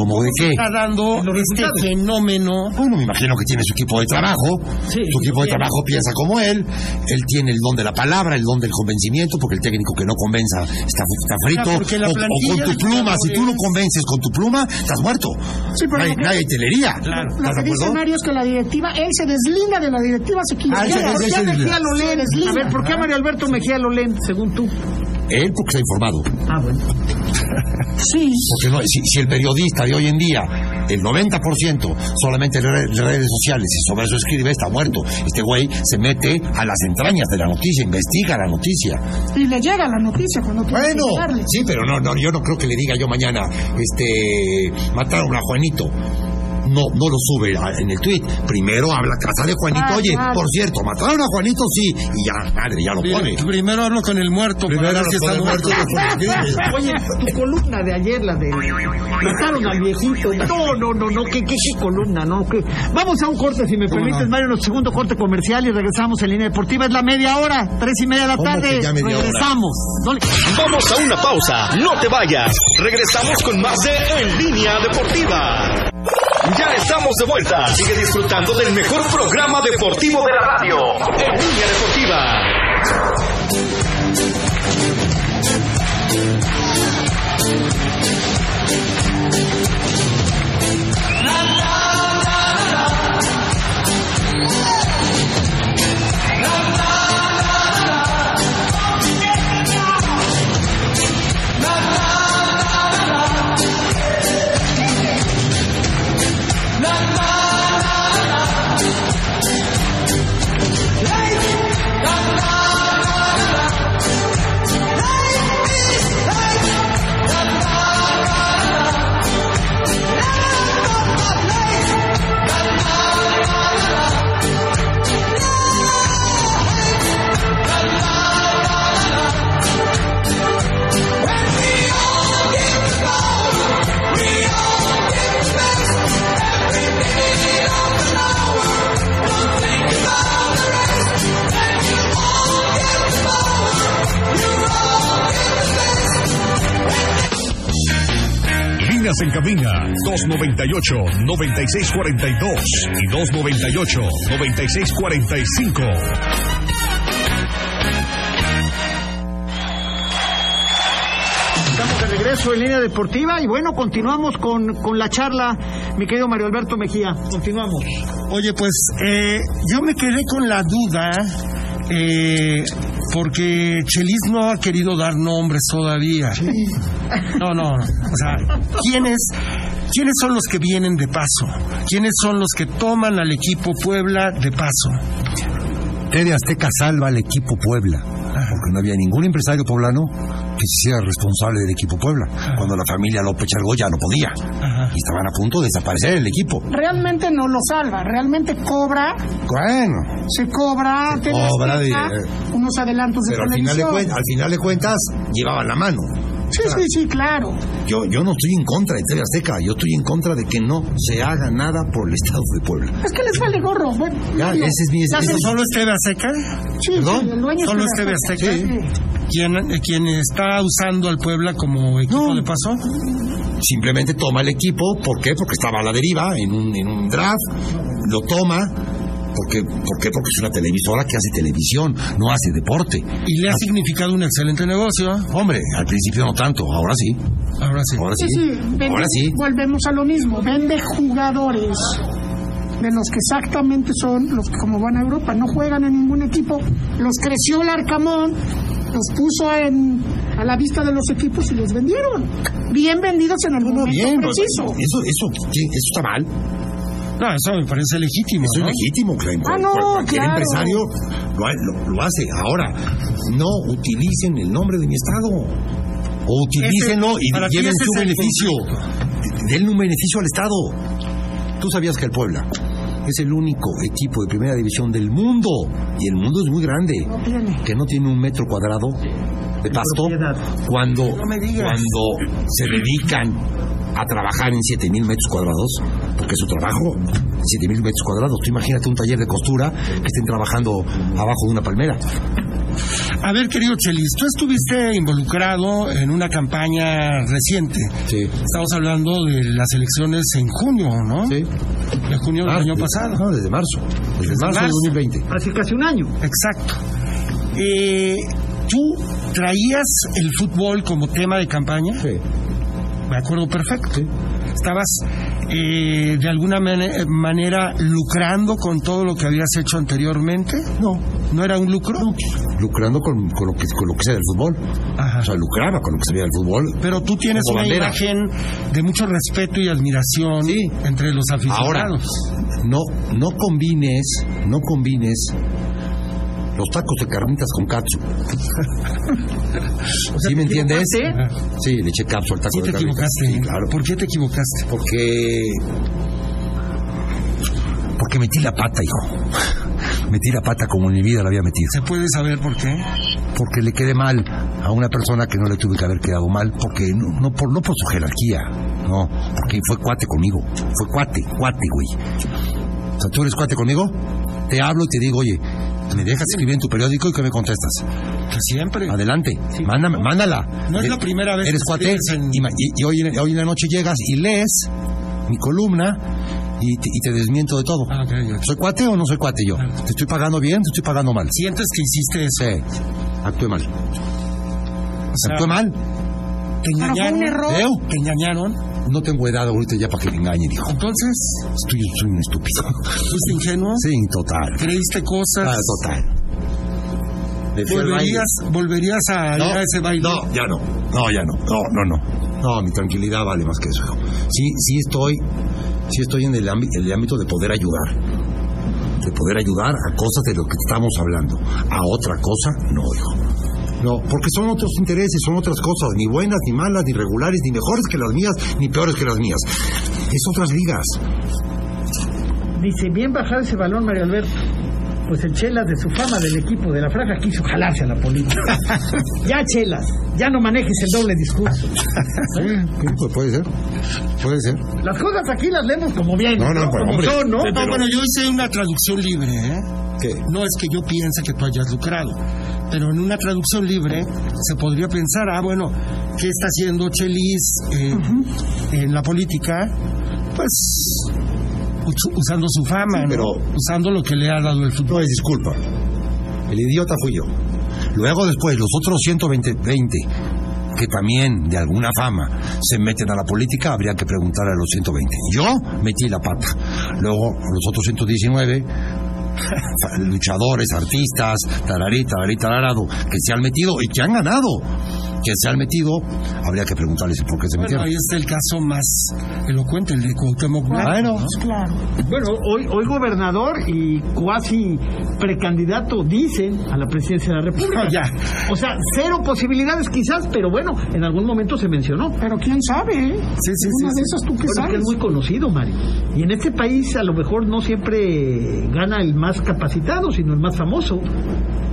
¿Como de qué? Está dando Los este resultados. fenómeno. Bueno, me imagino que tiene su equipo de trabajo. Sí, su equipo de bien. trabajo piensa como él. Él tiene el don de la palabra, el don del convencimiento, porque el técnico que no convenza está, está frito. O, con tu pluma, si tú no convences con tu pluma, estás muerto. Sí, pero nadie, lo que- nadie te leería. Claro. Lo ¿Estás que? Mario es que la directiva, él se deslinda de la directiva, se equivoca. Ah, ¿Por qué ese- Mejía Lolén? A ver, ¿por qué Mario Alberto Mejía Lolén, según tú? Él porque está informado. Ah, bueno. Sí. Porque no, si, si el periodista de hoy en día, el 90% solamente en re- redes sociales y sobre eso escribe, está muerto. Este güey se mete a las entrañas de la noticia, investiga la noticia. Y le llega la noticia cuando Bueno, sí, pero no, no, yo no creo que le diga yo mañana, este, mataron a Juanito. No, no lo sube en el tweet. Primero habla casa de Juanito. Ah, Oye, claro. por cierto, mataron a Juanito, sí. Y ya, madre, ya lo pone. Primero hablo con el muerto. para Primero ver si con está el muerto, Oye, tu columna de ayer, la de mataron al viejito. No, no, no, no, ¿qué, qué, qué columna? No, ¿qué? Vamos a un corte, si me permites, Mario, nuestro segundo corte comercial y regresamos en línea deportiva. Es la media hora, tres y media de la ¿Cómo que tarde. ya media hora? regresamos. No le- Vamos a una pausa, no te vayas. Regresamos con más de En Línea Deportiva. Ya estamos de vuelta. Sigue disfrutando del mejor programa deportivo de la radio. En Línea Deportiva. 298-9642 y 298-9645. Estamos de regreso en línea deportiva y bueno, continuamos con, con la charla, mi querido Mario Alberto Mejía. Continuamos. Oye, pues eh, yo me quedé con la duda eh, porque Chelis no ha querido dar nombres todavía. No, no, no. O sea, ¿quiénes, ¿quiénes son los que vienen de paso? ¿Quiénes son los que toman al equipo Puebla de paso? TV Azteca salva al equipo Puebla, porque no había ningún empresario poblano que se hiciera responsable del equipo Puebla. Cuando la familia López Chargó ya no podía. Ajá. y estaban a punto de desaparecer el equipo. Realmente no lo salva, realmente cobra, Bueno, se cobra, Se TV cobra Azteca, de- unos adelantos de pero al final, de televisión. cuen- al final de cuentas llevaban la mano. Sí, sí, sí, claro. Yo, yo no estoy en contra de TV Azteca, yo estoy en contra de que no se haga nada por el Estado de Puebla. Es que les vale gorro. Bueno, Ya, ese es mi- ¿Solo es TV Azteca? sí, ¿Perdón? sí, el dueño ¿Solo es TV Azteca? Sí. ¿Quién, eh, quien está usando al Puebla como equipo No. de paso? Simplemente toma el equipo, ¿por qué? Porque estaba a la deriva en un, en un draft, lo toma. ¿Por qué? ¿Por qué? Porque es una televisora que hace televisión, no hace deporte. Y le ha significado un excelente negocio. Hombre, al principio no tanto, ahora sí. Ahora sí. Ahora Sí, sí. sí, vende- Ahora sí. Volvemos a lo mismo. Vende jugadores de los que exactamente son los que como van a Europa. No juegan en ningún equipo. Los creció el Arcamón, los puso en, a la vista de los equipos y los vendieron. Bien vendidos en no, momento bien. pues, preciso. Eso, eso, eso está mal. No, eso me parece legítimo. Eso ¿no? es legítimo. Ah, no, cualquier claro. empresario lo, lo- lo hace. Ahora, no utilicen el nombre de mi estado. O utilícenlo Ese- y lleven su beneficio. Denle un beneficio al Estado. Tú sabías que el Puebla es el único equipo de primera división del mundo, y el mundo es muy grande, No tiene. que no tiene un metro cuadrado de pasto cuando, No cuando se dedican a trabajar en 7000 metros cuadrados, porque su trabajo, 7000 metros cuadrados. Tú imagínate un taller de costura que estén trabajando abajo de una palmera. A ver, querido Chelis, tú estuviste involucrado en una campaña reciente. Sí. Estamos hablando de las elecciones en junio, ¿no? Sí. De junio del Ah, año de- pasado. No, desde marzo. Desde, marzo, marzo. de 2020. Hace casi un año. Exacto. Eh, ¿Tú traías el fútbol como tema de campaña? Sí. Me acuerdo perfecto. Estabas eh, de alguna mane- manera lucrando con todo lo que habías hecho anteriormente. No. ¿No era un lucro? Lucrando con, con lo que, con lo que sea del fútbol. Ajá. O sea, lucraba con lo que se veía del fútbol. Pero tú tienes una bandera. imagen de mucho respeto y admiración Sí. entre los Ahora, aficionados. no, no combines, no combines los tacos de carnitas con capsu. ¿Sí me entiendes? Sí, le eché capsu al taco Sí de te carnitas. equivocaste. Sí, claro. ¿Por qué te equivocaste? Porque. Porque metí la pata, hijo. Metí la pata como en mi vida la había metido. ¿Se puede saber por qué? Porque le quedé mal a una persona que no le tuve que haber quedado mal, porque no, no por, no por su jerarquía, no, porque fue cuate conmigo. Fue cuate, cuate, güey. O sea, tú eres cuate conmigo, te hablo y te digo, oye, ¿me dejas escribir en tu periódico y qué me contestas? Que siempre. Adelante, mándame, mándala. No es Eh, la primera vez Eres que cuate en- y, y- hoy, en- hoy en la noche llegas y lees mi columna y te, y te desmiento de todo. Ah. ¿Soy cuate o no soy cuate yo? ¿Te estoy pagando bien? ¿Te estoy pagando mal? ¿Sientes que hiciste eso? Sí, actué mal. O sea, Actué mal. ¿Te Pero fue engañaron? un error. ¿Veo? ¿Te engañaron? No tengo edad ahorita ya para que me engañen, hijo. Entonces, Estoy, soy un estúpido. ¿fuiste ingenuo? Sí, total. ¿Creíste cosas? Ah, total. ¿Volverías, ¿Volverías a ir a ese baile? No, ya no. No, ya no. No, no, no. No, mi tranquilidad vale más que eso. hijo. Sí, sí estoy, sí estoy en el, el ámbito de poder ayudar. De poder ayudar a cosas de lo que estamos hablando. A otra cosa, no, hijo. No, porque son otros intereses, son otras cosas, ni buenas, ni malas, ni regulares, ni mejores que las mías, ni peores que las mías. Es otras ligas. Dice, bien bajar ese balón, Mario Alberto. Pues el Chelas, de su fama del equipo de la franja, quiso jalarse a la política. ya, Chelas, ya no manejes el doble discurso. Sí, pues puede ser. Puede ser. Las cosas aquí las leemos como bien, No, no, como hombre, son, ¿no? No, bueno, yo hice una traducción libre, ¿eh? ¿Qué? No es que yo piense que tú hayas lucrado, pero en una traducción libre se podría pensar, ah, bueno, ¿qué está haciendo Chelis eh, en la política? Pues usando su fama, ¿no? pero- usando lo que le ha dado el No fútbol. es disculpa. El idiota fui yo. Luego después, los otros 120 20, que también de alguna fama se meten a la política, habría que preguntar a los 120. Yo metí la pata. Luego, los otros 119 luchadores, artistas, tararí, tararí, tararado, que se han metido y que han ganado, que se han metido, habría que preguntarles por qué se Bueno, metieron. ahí está el caso más elocuente, el de Cuauhtémoc Blanco. Bueno, ¿no? Claro. Bueno, hoy, hoy gobernador y cuasi precandidato dicen a la presidencia de la República. Ya. O sea, cero posibilidades quizás, pero bueno, en algún momento se mencionó. Pero quién sabe, ¿eh? Sí, sí, Una sí, de sí. esas tú qué Bueno, es que sabes. es muy conocido, Mario. Y en este país a lo mejor no siempre gana el más capacitado, sino el más famoso.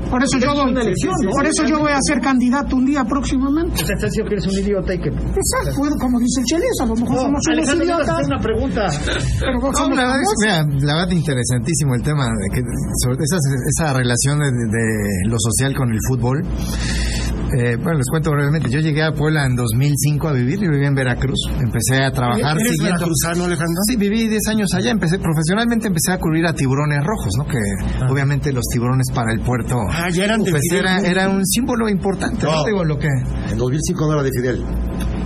Por eso yo Es voy, una elección, ¿no? por eso yo voy a ser candidato un día próximamente. O sea, estás diciendo que eres un idiota y que... Exacto, bueno, como dice el Chelis, a lo mejor somos unos idiotas, una pregunta. pero No, somos la verdad, es, famosos. mira, la verdad interesantísimo el tema, de que, sobre esa, esa relación de, de lo social con el fútbol. Eh, bueno, les cuento brevemente. Yo llegué a Puebla en 2005 a vivir, yo vivía en Veracruz. Empecé a trabajar ¿Eres siguiendo. veracruzano, Alejandro? Sí, viví 10 años allá. Empecé profesionalmente, empecé a cubrir a tiburones rojos, ¿no? Que obviamente los tiburones para el puerto. Ah, ya eran de pues Fidel era, un símbolo importante. ¿no? No. Digo, lo que. en 2005 no era de Fidel.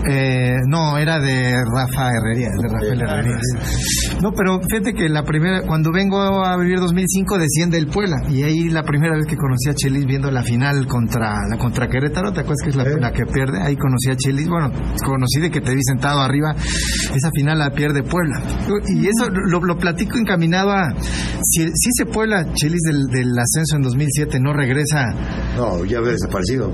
Eh, no, era de Rafa Herrería, de Rafael Herrería. No, pero fíjate que la primera, cuando vengo a vivir 2005 desciende el Puebla y ahí la primera vez que conocí a Chelis viendo la final contra la contra Querétaro, ¿te acuerdas que es la, la que pierde? Ahí conocí a Chelis, bueno, conocí de que te vi sentado arriba, esa final la pierde Puebla. Y eso lo, lo platico encaminado a, si, si ese Puebla, Chelis del, del ascenso en 2007 no regresa No, ya había desaparecido.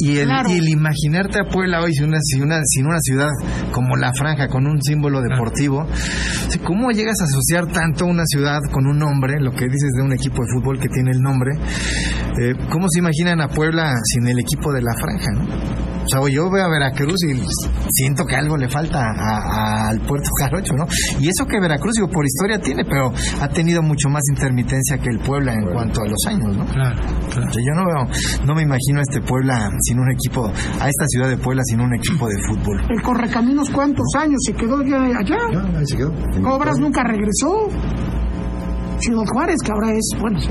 y, y el, Claro. y el imaginarte a Puebla hoy una, sin, una, sin una ciudad como La Franja, con un símbolo deportivo, ¿cómo llegas a asociar tanto una ciudad con un nombre, lo que dices de un equipo de fútbol que tiene el nombre? Eh, ¿Cómo se imaginan a Puebla sin el equipo de La Franja? ¿no? O sea, yo voy a Veracruz y siento que algo le falta a- a- al puerto Jarocho, ¿no? Y eso que Veracruz, digo, por historia tiene, pero ha tenido mucho más intermitencia que el Puebla en cuanto a los años, ¿no? Claro, claro. O sea, yo no veo, no me imagino a este Puebla sin un equipo, a esta ciudad de Puebla sin un equipo de fútbol. El Correcaminos, ¿cuántos años? Se quedó ya allá. Ya, ahí se quedó. Cobras nunca regresó. Ciudad Juárez, que ahora es, bueno, sí.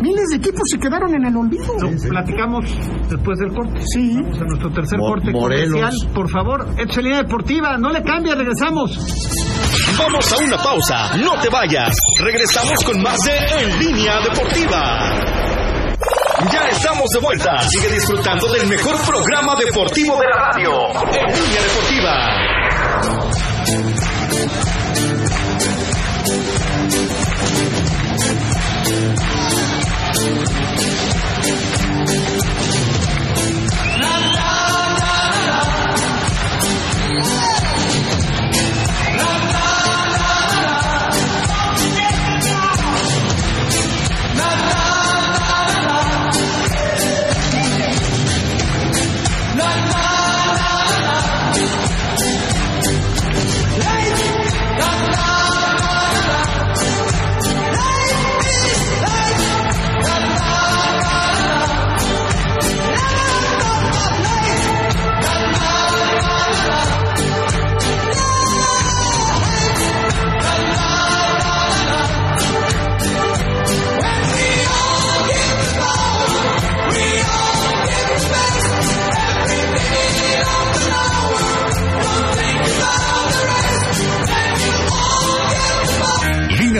miles de equipos se quedaron en el olvido. Lo platicamos después del corte. Sí. Vamos a nuestro tercer Mo- corte Morelos. comercial. Por favor, es línea deportiva. No le cambie, regresamos. Vamos a una pausa, no te vayas. Regresamos con más de En Línea Deportiva. Ya estamos de vuelta. Sigue disfrutando del mejor programa deportivo de la radio. En Línea Deportiva.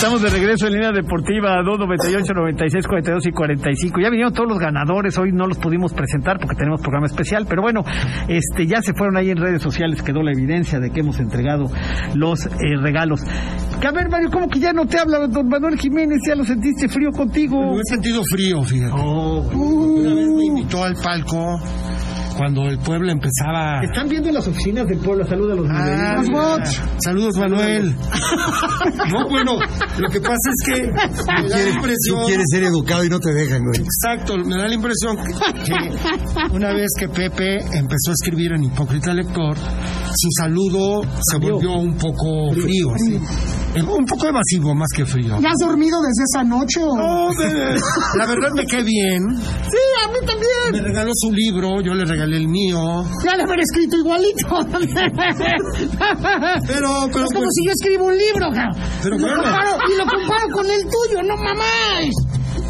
Estamos de regreso en línea deportiva 298, 96, 42 y 45. Ya vinieron todos los ganadores, hoy no los pudimos presentar porque tenemos programa especial, pero bueno, este ya se fueron ahí en redes sociales, quedó la evidencia de que hemos entregado los eh, regalos. Que a ver, Mario, ¿cómo que ya no te habla don Manuel Jiménez? ¿Ya lo sentiste frío contigo? Yo he sentido frío, fíjate. Oh, Una vez me invitó al palco cuando el pueblo empezaba. Están viendo las oficinas del pueblo, saluda a los Ah, mira. Saludos, Manuel. No, bueno, lo que pasa es que me da la Tú impresión. quieres ser educado y no te dejan, güey. Exacto, me da la impresión que una vez que Pepe empezó a escribir en Hipócrita Lector, su saludo se volvió un poco frío. ¿sí? Eh, Un poco evasivo más que frío. ¿Ya has dormido desde esa noche o...? No, me- la verdad me quedé bien. Sí, a mí Me también. regaló su libro, yo le regalé el mío. Ya le haber escrito igualito. Pero, pero es como pues, si yo escribo un libro, ja. Pero y, lo comparo, y lo comparo con el tuyo, no mamás.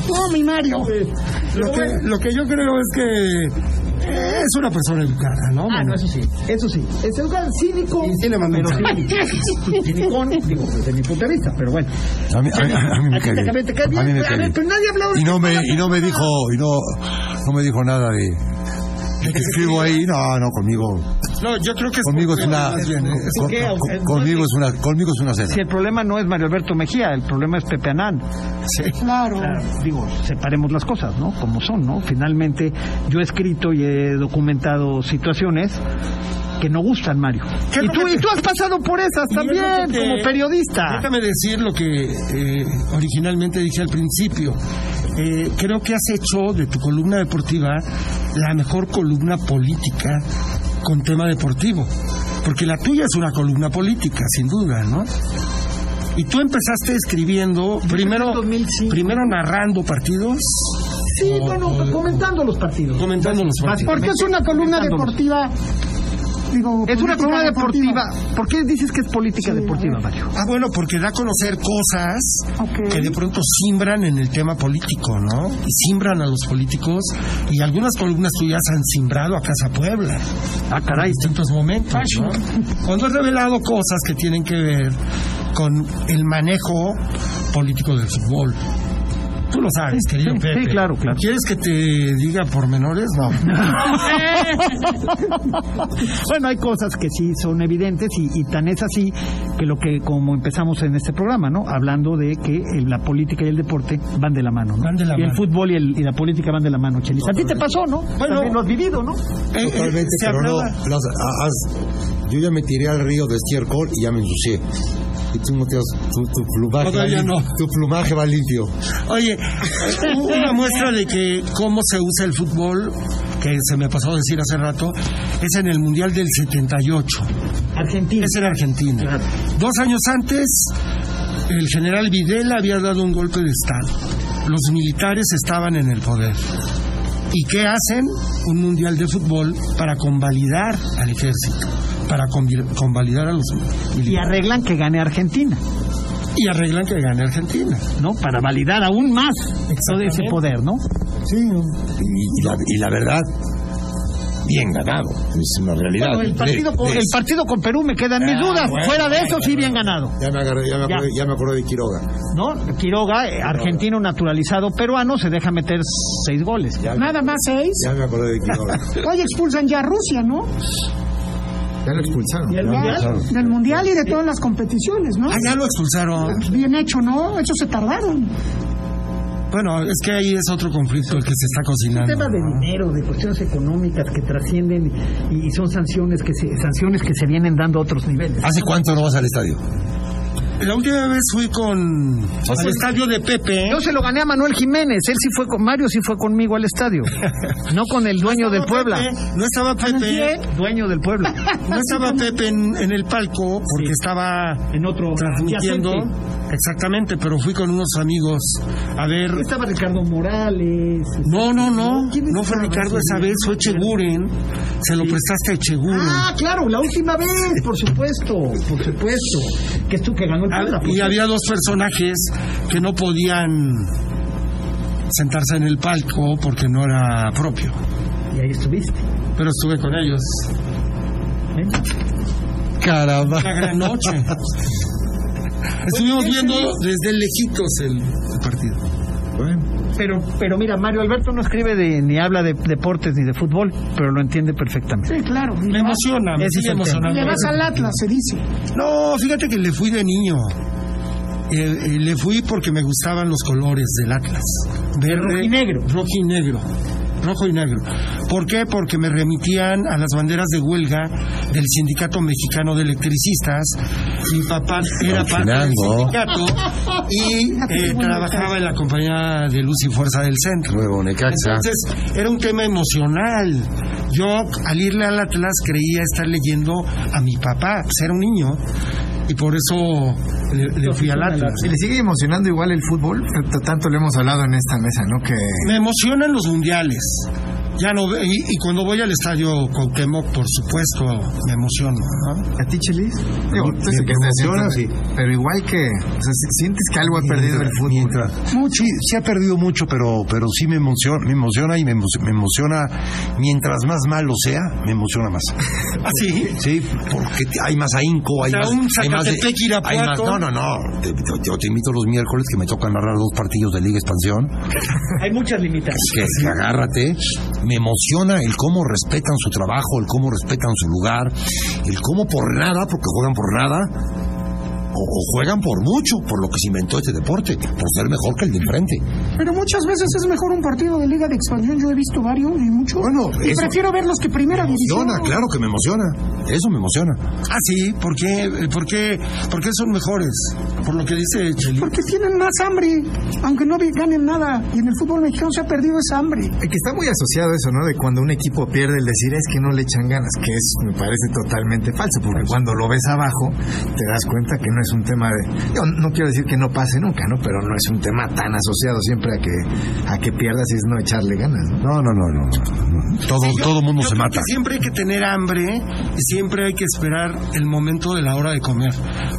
No, mi Mario. lo que, lo que yo creo es que es una persona educada, ¿no? Ah, no, eso sí, eso sí. Es un cínico, Sí, le sí, cinicón, digo, desde mi punto de vista, pero bueno. A mí, a mí- a mí me cae te bien. cae- te cae bien, A mí me a cae ver, bien. pero nadie ha hablado de Y no me, y no me dijo, y no, no me dijo nada de, escribo ahí. No, no, conmigo, No, yo creo que es conmigo es una, ¿eh? conmigo es una, conmigo es una cena. Si el problema no es Mario Alberto Mejía, el problema es Pepe Anán. Claro. Claro, digo, separemos las cosas, ¿no? Como son, ¿no? Finalmente, yo he escrito y he documentado situaciones que no gustan, Mario. ¿Qué es Y tú, que y tú has pasado por esas también, que como periodista. Déjame decir lo que eh, originalmente dije al principio. Eh, creo que has hecho de tu columna deportiva la mejor columna política con tema deportivo. Porque la tuya es una columna política, sin duda, ¿no? Y tú empezaste escribiendo, primero, en 2005. primero narrando partidos, Sí, o- bueno, o- comentando los partidos. comentando los partidos. Porque es una columna deportiva. Digo, Es una columna deportiva. ¿Por qué dices que es política Sí, deportiva, a ver. Mario? Ah, bueno, porque da a conocer cosas que de pronto simbran en el tema político, ¿no? Y simbran a los políticos y algunas columnas tuyas han simbrado a Casa Puebla Ah, caray. en distintos momentos, ¿no? Cuando has revelado cosas que tienen que ver con el manejo político del fútbol. Tú lo sabes, Sí, querido sí, Pepe. sí, claro, claro. ¿Quieres que te diga pormenores? No. bueno, hay cosas que sí son evidentes y, y tan es así que lo que como empezamos en este programa, ¿no? Hablando de que el- la política y el deporte van de la mano, ¿no? Van de la y el mano. fútbol y, el- y la política van de la mano, Chelis. A ti te pasó, ¿no? Bueno. También lo has vivido, ¿no? Eh, eh, Totalmente, pero no. las- has- yo ya me tiré al río de estiércol y ya me ensucié. Y tú no te has- tu, tu plumaje va no. Tu plumaje va limpio. Oye, una muestra de que cómo se usa el fútbol, que se me pasó a decir hace rato, es en el Mundial del 78. Argentina. Es en Argentina. Claro. Dos años antes, el general Videla había dado un golpe de Estado. Los militares estaban en el poder. ¿Y qué hacen? Un mundial de fútbol para convalidar al ejército, para convalidar a los Y militares. arreglan que gane Argentina, Y arreglan que gane Argentina. ¿no? Para validar aún más todo ese poder, ¿no? Sí. Y, y la, y la verdad, bien ganado. Es una realidad. Bueno, el partido, con, el partido con Perú me quedan mis Ah, dudas. bueno, Fuera de bueno, eso, sí, bien ganado. Ya me, agarré- ya, me acordé, ya me acordé de Quiroga. ¿No? Quiroga, eh, argentino naturalizado peruano, se deja meter seis goles. Ya, Nada más seis. ya me acordé de Quiroga. Hoy expulsan ya a Rusia, ¿no? Ya lo expulsaron. Del mundial y de todas las competiciones, ¿no? Ah, ya lo expulsaron. Bien hecho, ¿no? Eso se tardaron. Bueno, es que ahí es otro conflicto el que se está cocinando. tema de ¿no? dinero, de cuestiones económicas que trascienden y, y son sanciones que se, sanciones que se vienen dando a otros niveles. ¿Hace cuánto no vas al estadio? La última vez fui con al estadio de Pepe. Yo se lo gané a Manuel Jiménez, él sí fue con Mario, sí fue conmigo al estadio, no con el dueño del Puebla, Pepe, no estaba Pepe, dueño del Puebla, no estaba Pepe en, en el palco porque Sí. estaba en otro transmitiendo. adyacente. Exactamente, pero fui con unos amigos a ver. Estaba Ricardo Morales. No, no, no, ¿Quién no fue? Ricardo esa vez, fue Cheguren. Se lo prestaste a Cheguren. Ah, claro, la última vez, por supuesto, por supuesto, que es tú que ganó el. Ah, por y había dos personajes que no podían sentarse en el palco porque no era propio. Y ahí estuviste. Pero estuve con ellos. ¿eh? Caramba. Una gran noche. Estuvimos viendo desde lejitos el, el partido. Pero, pero mira, Mario Alberto no escribe de, ni habla de deportes ni de fútbol, pero lo entiende perfectamente. Sí, claro. Me emociona, me sigue emocionando. Le vas al Atlas, se dice. No, fíjate que le fui de niño. Eh, eh, le fui porque me gustaban los colores del Atlas. Verde, Rojo y negro. Rojo y negro. Rojo y negro. ¿Por qué? Porque me remitían a las banderas de huelga del Sindicato Mexicano de Electricistas. Mi papá era parte del sindicato y eh, trabajaba en la compañía de luz y fuerza del centro. Entonces, era un tema emocional. Yo, al irle al Atlas, creía estar leyendo a mi papá, pues era un niño. Y por eso le, le fui al Atlas. ¿Se le sigue emocionando igual el fútbol? Tanto lo hemos hablado en esta mesa, ¿no? Que Me emocionan los mundiales. Ya no ve- y, y cuando voy al estadio Cuauhtémoc, por supuesto, me emociono, ¿no? a ti, Chelis, digo, emociona, sí. pero igual que, o sea, si- sientes que algo ha perdido el fútbol. Mientras- sí, sí ha perdido mucho, pero, pero sí me emociona, me emociona y me, emo- me emociona, mientras más malo sea, me emociona más. ¿Ah, sí? Sí, porque hay más ahínco, hay O sea, más... un hay más de- Zacatepec, Irapuato. hay más- no, no, no. Te- te- yo te invito los miércoles que me tocan narrar dos partidos de Liga Expansión. Hay muchas limitantes. que, que agárrate, me emociona el cómo respetan su trabajo, el cómo respetan su lugar, el cómo por nada, porque juegan por nada, o, o juegan por mucho, por lo que se inventó este deporte, por ser mejor que el de enfrente. Pero muchas veces es mejor un partido de Liga de Expansión. Yo he visto varios y muchos. Bueno, y eso- prefiero verlos que Primera Me División. emociona, claro que me emociona, eso me emociona. Ah, sí, ¿por qué, por qué, por qué son mejores? Por lo que dice Chelis. Porque tienen más hambre, aunque no ganen nada. Y en el fútbol mexicano se ha perdido esa hambre. Que está muy asociado eso, ¿no? De cuando un equipo pierde, el decir es que no le echan ganas, que es, me parece totalmente falso, porque cuando lo ves abajo, te das cuenta que no es un tema de. yo no quiero decir que no pase nunca, ¿no? Pero no es un tema tan asociado siempre a que, a que pierdas y es no echarle ganas, ¿no? No, no, no, no. no. Todo, Sí, yo- todo mundo yo se creo mata. que siempre hay que tener hambre y siempre hay que esperar el momento de la hora de comer.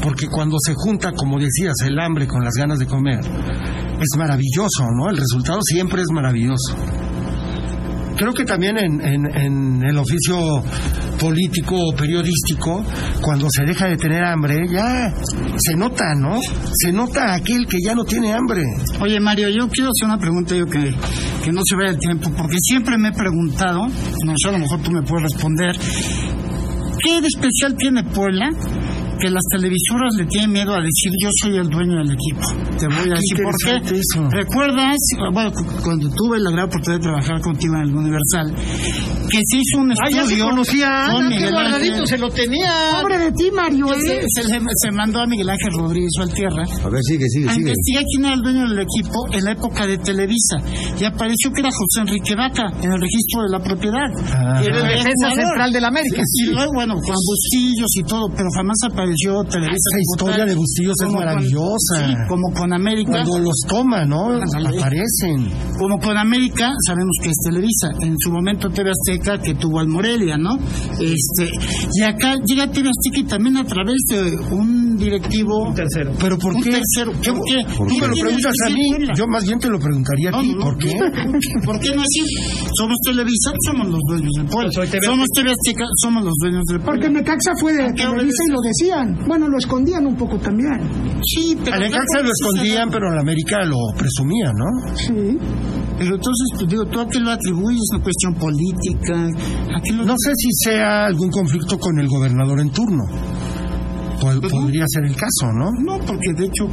Porque cuando se junta, como decías, el hambre con las ganas de comer, es maravilloso, ¿no? El resultado siempre es maravilloso. Creo que también en, en- en el oficio político o periodístico, cuando se deja de tener hambre, ya se nota, ¿no? Se nota aquel que ya no tiene hambre. Oye, Mario, yo quiero hacer una pregunta yo que, que no se vaya el tiempo, porque siempre me he preguntado, no sé, a lo mejor tú me puedes responder, ¿qué de especial tiene Puebla que las televisoras le tienen miedo a decir yo soy el dueño del equipo? Te voy a decir por qué. eso. ¿Recuerdas, bueno, cu- cuando tuve la gran oportunidad de trabajar contigo en el Universal, que se hizo un Ah, ya se estudio conocía. con Ana, qué Miguel guardadito Ángel? se lo tenía. Pobre de ti, Mario, Se, ¿eh? se- se mandó a Miguel Ángel Rodríguez Valtierra A ver, sigue, sigue, a sigue. investigar quién era el dueño del equipo en la época de Televisa. Y apareció que era José Enrique Vaca en el registro de la propiedad. Ajá. Era el defensa central del América. Y luego, bueno, con Bustillos y todo, pero jamás apareció Televisa. Esa historia de Bustillos es con- maravillosa. sí, como con América. Cuando los toma, ¿no? Aparecen. Como con América, sabemos que es Televisa. En su momento TV Azteca, que tuvo al Morelia, ¿no? Este, y acá llega TV Azteca y también a través de un directivo. Un tercero. ¿Pero por Un qué? tercero. ¿Qué- ¿Por qué? Tú me lo ¿Qué preguntas a mí, yo más bien te lo preguntaría a ti. no, ¿Por qué? ¿Por qué no decir? Somos Televisa, somos los dueños del pueblo. Soy TV Somos TV Azteca, somos los dueños del pueblo. Porque Necaxa fue de Televisa y lo decían. Bueno, lo escondían un poco también. Sí, pero... A Necaxa lo escondían, pero a la América lo presumían, ¿no? Sí. Pero entonces, pues, digo, ¿tú a qué lo atribuyes? ¿Una cuestión política? ¿A qué lo No sé si sea algún conflicto con el gobernador en turno. Po- podría ser el caso, ¿no? No, porque de hecho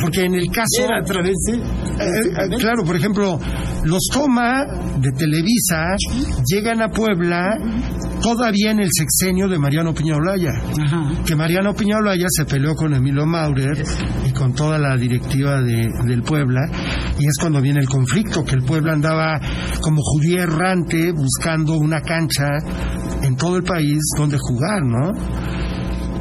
Porque en el caso... era a través de... Eh, eh, claro, por ejemplo, los toma de Televisa llegan a Puebla todavía en el sexenio de Mariano Piña Olaya. Ajá. Que Mariano Piña Olaya se peleó con Emilio Maurer y con toda la directiva de, del Puebla. Y es cuando viene el conflicto, que el Puebla andaba como judía errante buscando una cancha en todo el país donde jugar, ¿no?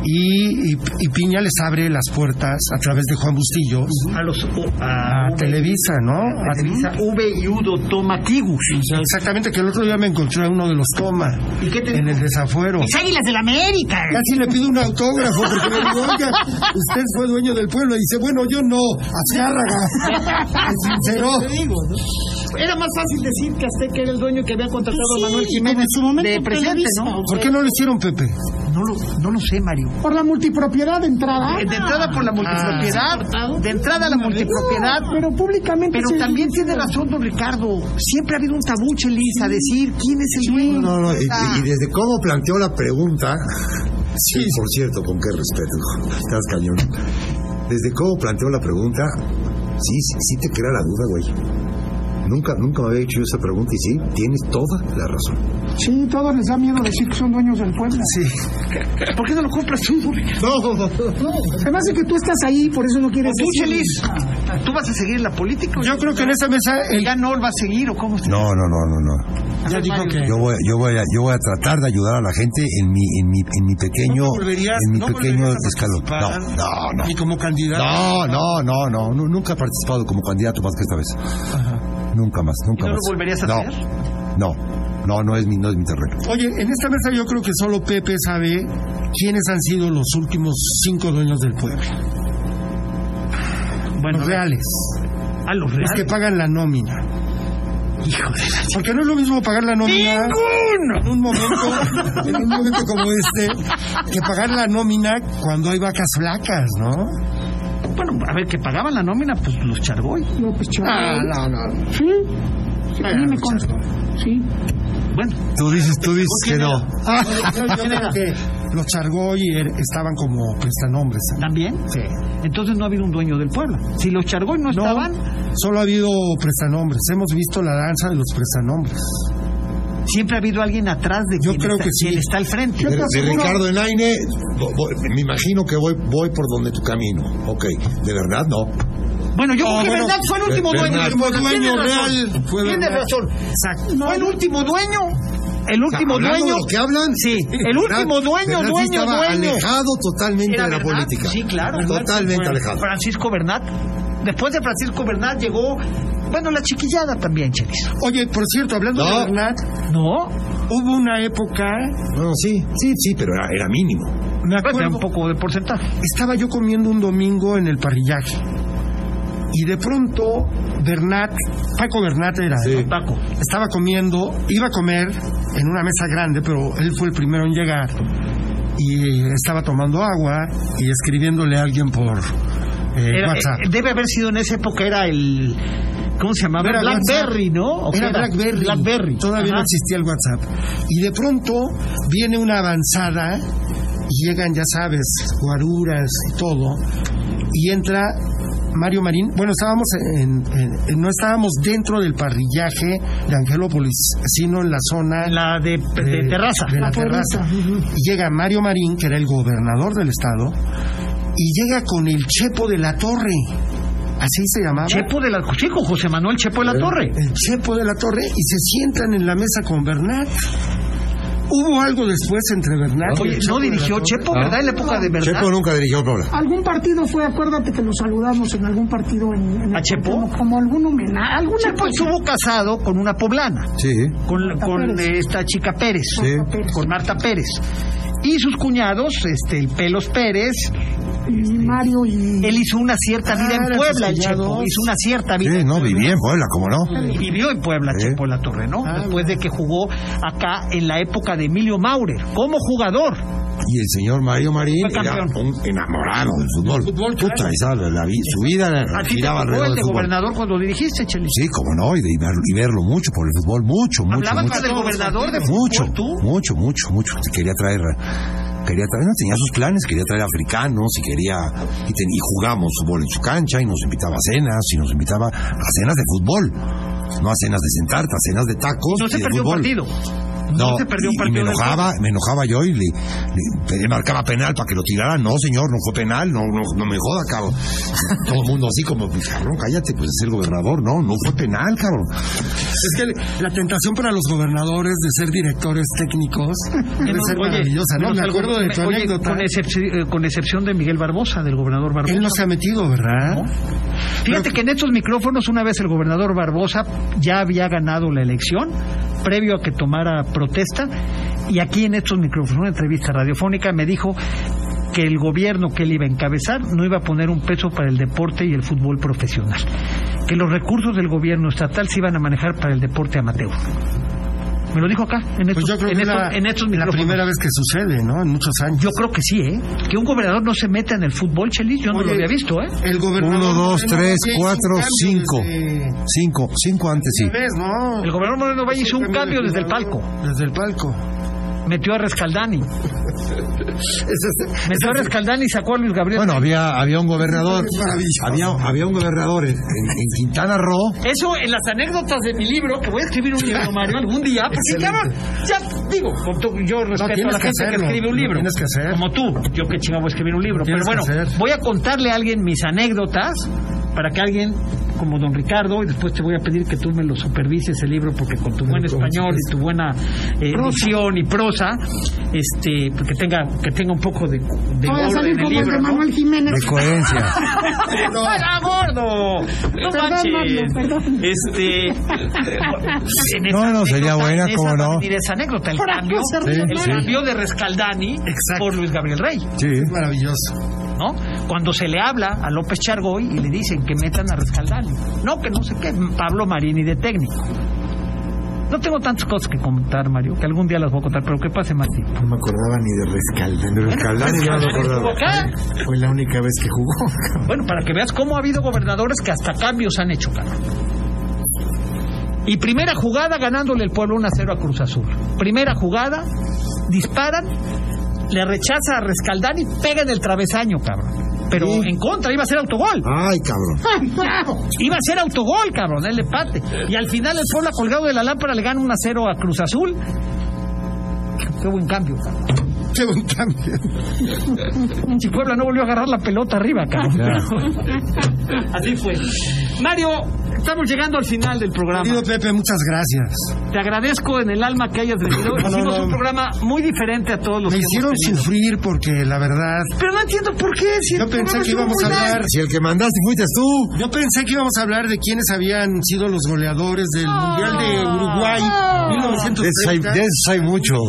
Y, y- y Piña les abre las puertas a través de Juan Bustillos A los a a, Televisa, ¿no? A Televisa V y Udo Tomatigus. Exactamente, que el otro día me encontré a uno de los Toma ¿Y qué te en dijo? el desafuero. ¡Las Águilas del América! Casi le pido un autógrafo porque le digo, oiga, usted fue dueño del pueblo. Y dice, bueno, yo no, digo, ¿no? Era más fácil decir que Azteca era el dueño que había contratado a Manuel Jiménez en su momento de presidente, Televisa, ¿no? ¿Por qué no lo hicieron, Pepe? No lo, no lo sé, Mario. Por la multipropiedad de entrada. De entrada por la multipropiedad, de entrada la multipropiedad, Pero públicamente. pero también tiene razón don Ricardo. Siempre ha habido un tabú, Chelis, a decir quién es el dueño. No, no, y, Ah. y desde cómo planteó la pregunta, sí, por cierto, con qué respeto, estás cañón. Desde cómo planteó la pregunta, sí, sí, sí te crea la duda, güey. Nunca, nunca me había hecho esa pregunta y sí, tienes toda la razón. Sí, todos les da miedo decir que son dueños del pueblo. Sí. ¿Por qué no lo compras tú? No, no, no. Además de que tú estás ahí, por eso no quieres ¿Tú. Chelis? ¿Tú vas a seguir en la política? o Yo creo que en esta mesa el ¿Ya no va a seguir o cómo está? No, no, no, no, no. ya dijo que Yo voy, yo voy a, yo voy a tratar de ayudar a la gente en mi, en mi, en mi pequeño, ¿No te volverías- en mi no pequeño escalón. No, no, no. y como candidato No, no, no, no, nu- nunca he participado como candidato más que esta vez. Nunca más, nunca ¿Y no lo más. volverías a no, hacer? No, no, no es mi, no es mi terreno. Oye, en esta mesa yo creo que solo Pepe sabe quiénes han sido los últimos cinco dueños del pueblo. Bueno, los reales. a los Los que reales. pagan la nómina. Hijo de la Porque no es lo mismo pagar la nómina en un momento, en un momento como este, que pagar la nómina cuando hay vacas flacas, ¿no? Bueno, a ver, que pagaban la nómina, pues los Chargoy. López Chaval. Ah, no, no. Sí, sí, a mí me consta. Sí. Bueno, Tú dices, tú dices que no. Yo, yo creo que los Chargoy er- estaban como prestanombres. ¿también? Sí. Entonces no ha habido un dueño del pueblo. Si los Chargoy no, No, estaban, solo ha habido prestanombres. Hemos visto la danza de los prestanombres. Siempre ha habido alguien atrás de Yo quien, creo está, que sí. quien está al frente. De, de Ricardo Enaine, me imagino que voy, voy por donde tu camino. Ok, de verdad no. Bueno, yo No, creo que bueno, Bernat fue el último Bernat. dueño. del Último pueblo. dueño real fue Bernat. razón. Exacto. Fue el último dueño. El último dueño. de lo que hablan, Sí, el último dueño, Bernat dueño, estaba dueño. alejado totalmente Era de la Bernat, política. Sí, claro. Totalmente alejado. Francisco Bernat. Después de Francisco Bernat llegó, bueno, la chiquillada también, Chelis. Oye, por cierto, hablando No. de Bernat, ¿No? hubo una época, No, sí, sí, sí, pero era, era mínimo. me Pues, acuerdo, un poco de porcentaje. estaba yo comiendo un domingo en el parrillaje. Y de pronto, Bernat, Paco Bernat era, Sí. ¿no? Paco. estaba comiendo, iba a comer en una mesa grande, pero él fue el primero en llegar. Y estaba tomando agua y escribiéndole a alguien por eh, Era- WhatsApp. eh, debe haber sido en esa época, era el. ¿Cómo se llamaba? Era Blackberry. ¿no? ¿O qué Era Blackberry. Blackberry. Todavía no existía el WhatsApp. Y de pronto viene una avanzada y llegan, ya sabes, guaruras y todo. Y entra Mario Marín. Bueno, estábamos en, en- en- no estábamos dentro del parrillaje de Angelópolis, sino en la zona La de, de terraza. de la terraza. Y llega Mario Marín, que era el gobernador del estado, y llega con el Chepo de la Torre. Así se llamaba. Chepo de la. Chico, José Manuel Chepo de la Torre. El Chepo de la Torre y se sientan en la mesa con Bernat. Hubo algo después entre Bernat y Oye, no dirigió? Chepo, ¿verdad? En la época de verdad. Chepo nunca dirigió Puebla. Algún partido fue, acuérdate que lo saludamos en algún partido en, en el ¿A Chepo? Como, como algún homenaje, alguna Chepo cosa. estuvo casado con una poblana, Sí. con, con Pérez. esta chica Pérez, Sí. Marta Pérez. con Marta Pérez. Y sus cuñados, este, el Pelos Pérez, Y Mario y... él hizo una cierta vida Ah, en eran Puebla, el Chepo. Hizo una cierta vida. Sí, en no, Puebla. vivía en Puebla, ¿cómo no? Y vivió en Puebla, Sí. Chepo de la Torre, ¿no? Ah, Después de que jugó acá en la época de Emilio Maurer, como jugador. Y el señor Mario Marín era un enamorado del fútbol. Fútbol, Puta, esa, la- la su vida ¿A ti te giraba alrededor el del de fútbol. gobernador cuando dirigiste, Chelis? Sí, como no, y, de, y ver- y verlo mucho por el fútbol, mucho, mucho, ¿Hablabas mucho. con el gobernador de fútbol, Mucho, tú? mucho, mucho, mucho. Quería traer, quería traer, no, tenía sus planes, quería traer africanos y quería, y, ten- y jugamos fútbol en su cancha y nos invitaba a cenas y nos invitaba a cenas de fútbol, no a cenas de sentarte, a cenas de tacos No y se de perdió fútbol. partido. No, No se perdió un y- me del enojaba, me enojaba yo y le, le- le marcaba penal para que lo tirara. No, señor, no fue penal, no, no, no me joda, cabrón. Todo el mundo así como, pues, cabrón, cállate, pues es el gobernador. No, no fue penal, cabrón. Es que la tentación para los gobernadores de ser directores técnicos debe ser maravillosa. ¿no? no, Me acuerdo de tu oye, anécdota. con, eh, con excepción de Miguel Barbosa, del gobernador Barbosa. Él no se ha metido, ¿verdad? Fíjate que en estos micrófonos, una vez el gobernador Barbosa ya había ganado la elección, previo a que tomara protesta, y aquí en estos micrófonos, una entrevista radiofónica, me dijo que el gobierno que él iba a encabezar no iba a poner un peso para el deporte y el fútbol profesional, que los recursos del gobierno estatal se iban a manejar para el deporte amateur. Me lo dijo acá, en estos, Pues yo creo en que estos- la, en estos la primera vez que sucede, ¿no? En muchos años. Yo creo que sí, ¿eh? Que un gobernador no se meta en el fútbol, Chelis, yo no Oye, lo había visto, ¿eh? El gobernador. Uno, dos, Moreno tres, cuatro, cinco. desde- Cinco, cinco antes sí. ¿Ves, no? El gobernador Moreno Valle hizo un cambio de desde el palco. Desde el palco. Metió a Rescaldani. Metió a Rescaldani y sacó a Luis Gabriel. Bueno, había, había un gobernador. Había, había un gobernador en, en- en Quintana Roo. Eso en las anécdotas de mi libro, que voy a escribir un libro, Mario, algún día, porque cabrón, ya digo, yo respeto a tienes la que gente hacerlo, que escribe un libro. tienes que hacer. Como tú, yo que chingado voy a escribir un libro. Pero que bueno, voy a contarle a alguien mis anécdotas para que alguien como don Ricardo, y después te voy a pedir que tú me lo supervises el libro, porque con tu buen español y tu buena eh, y prosa, este, que tenga, que tenga un poco de, de Voy a orden salir en el como el libro, de ¿no? Manuel Jiménez. De coherencia. ¡No, ¡Ah, gordo! ¡No Perdón, manches! Mario, perdón. Este. No, no, sería anécdota- buena, cómo no. a esa anécdota, el cambio, Sí, el sí. cambio de Rescaldani por Luis Gabriel Rey, Sí. Maravilloso. ¿No? Cuando se le habla a López Chargoy y le dicen que metan a Rescaldani. No, que no sé qué, Pablo Marini de técnico. No tengo tantas cosas que contar, Mario, que algún día las voy a contar, pero que pase más tiempo. No me acordaba ni de Rescalden. De Rescaldani ya no me acordaba. Estuvo acá. Fue la única vez que jugó. Bueno, para que veas cómo ha habido gobernadores que hasta cambios han hecho, cabrón. Y primera jugada ganándole el pueblo 1 a 0 a Cruz Azul. Primera jugada, disparan, le rechaza a Rescaldani, pega en el travesaño, cabrón. Pero en contra, iba a ser autogol. Ay, cabrón. Iba a ser autogol, cabrón, el empate. Y al final el pueblo colgado de la lámpara le gana 1 a 0 a Cruz Azul. Qué buen cambio, cabrón. Qué buen cambio. Puebla no volvió a agarrar la pelota arriba, cabrón. Así fue. Mario, estamos llegando al final del programa. Querido Pepe, muchas gracias. Te agradezco en el alma que hayas venido. No, Hicimos no. un programa muy diferente a todos los Me que hicieron sufrir porque la verdad. Pero no entiendo por qué. Si Yo pensé que íbamos a hablar. Si el que mandaste fuiste tú. Yo pensé que íbamos a hablar de quiénes habían sido los goleadores del Mundial de Uruguay De esos, hay, 1930. de esos hay muchos.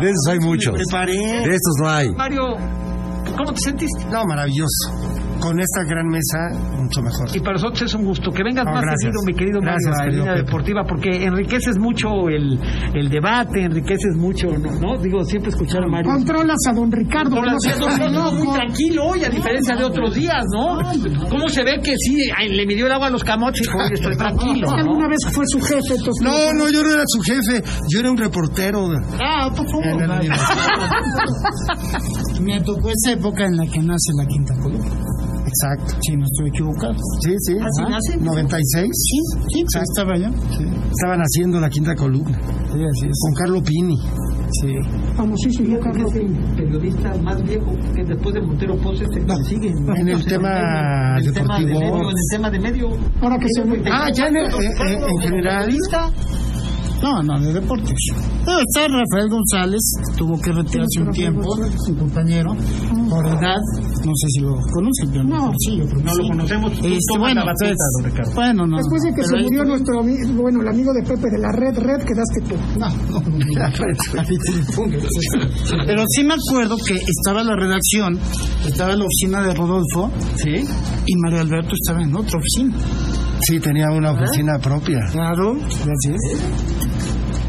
De esos hay muchos. De estos no hay. Mario, ¿cómo te sentiste? No, maravilloso. Con esta gran mesa, mucho mejor. Y para nosotros es un gusto. Que vengas más gracias. seguido, mi querido Gracias, Mario, a querido Línea Pepe. Deportiva, porque enriqueces mucho el, el debate, enriqueces mucho, ¿no? ¿no? Digo, siempre escuchar a Mario. Controlas a don Ricardo. Con que la no se cierto, pone estuvo muy tranquilo hoy, a diferencia de otros días, ¿no? ¿Cómo se ve que sí, le midió el agua a los camotes y estoy tranquilo, ¿no? alguna vez fue su jefe. entonces No, no, yo no era su jefe. Yo era un reportero. Ah, por favor. La universidad. Me tocó esa época en la que nace la quinta columna. Exacto. Si no estoy equivocado. Sí, sí. ¿Así nace? 96. Sí, sí, sí, estaba yo. Sí, Estaban haciendo la quinta columna. sí, así es. Con Carlo Pini. Sí. Famosísimo Carlos. periodista más viejo que después de Montero Pose se sigue En el tema en el tema de deportivo. medio, en el tema de medio. Ahora que se Ah, ya en, en- en- en general. No, no, de deportes. Estar Rafael González, tuvo que retirarse un tiempo, su compañero, por edad, no sé si lo conoce, pero No. sí, yo creo que No lo conocemos. Este, bueno, pues, don Ricardo. bueno, no. Después de que se ahí- murió nuestro amigo, bueno, el amigo de Pepe de la red, red, quedaste tú. No, no, no. Pero sí me acuerdo que estaba la redacción, estaba la oficina de Rodolfo Sí. y Mario Alberto estaba en otra oficina. Sí, tenía una oficina propia. Claro, gracias.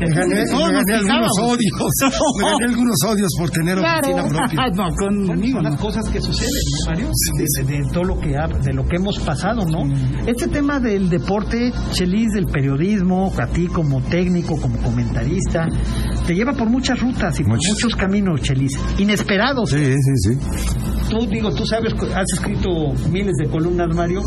Me gané, No, me nos gané algunos odios. Me gané algunos odios por tener oficina propia. no, conmigo Son las cosas que suceden, ¿no, Mario? De, de- de todo lo que ha- de lo que hemos pasado, ¿no? Este tema del deporte, Chelis, del periodismo, a ti como técnico, como comentarista, te lleva por muchas rutas y por Muchas. muchos caminos, Chelis, inesperados. Sí, sí, sí. Tú, digo, tú sabes, has escrito miles de columnas, Mario,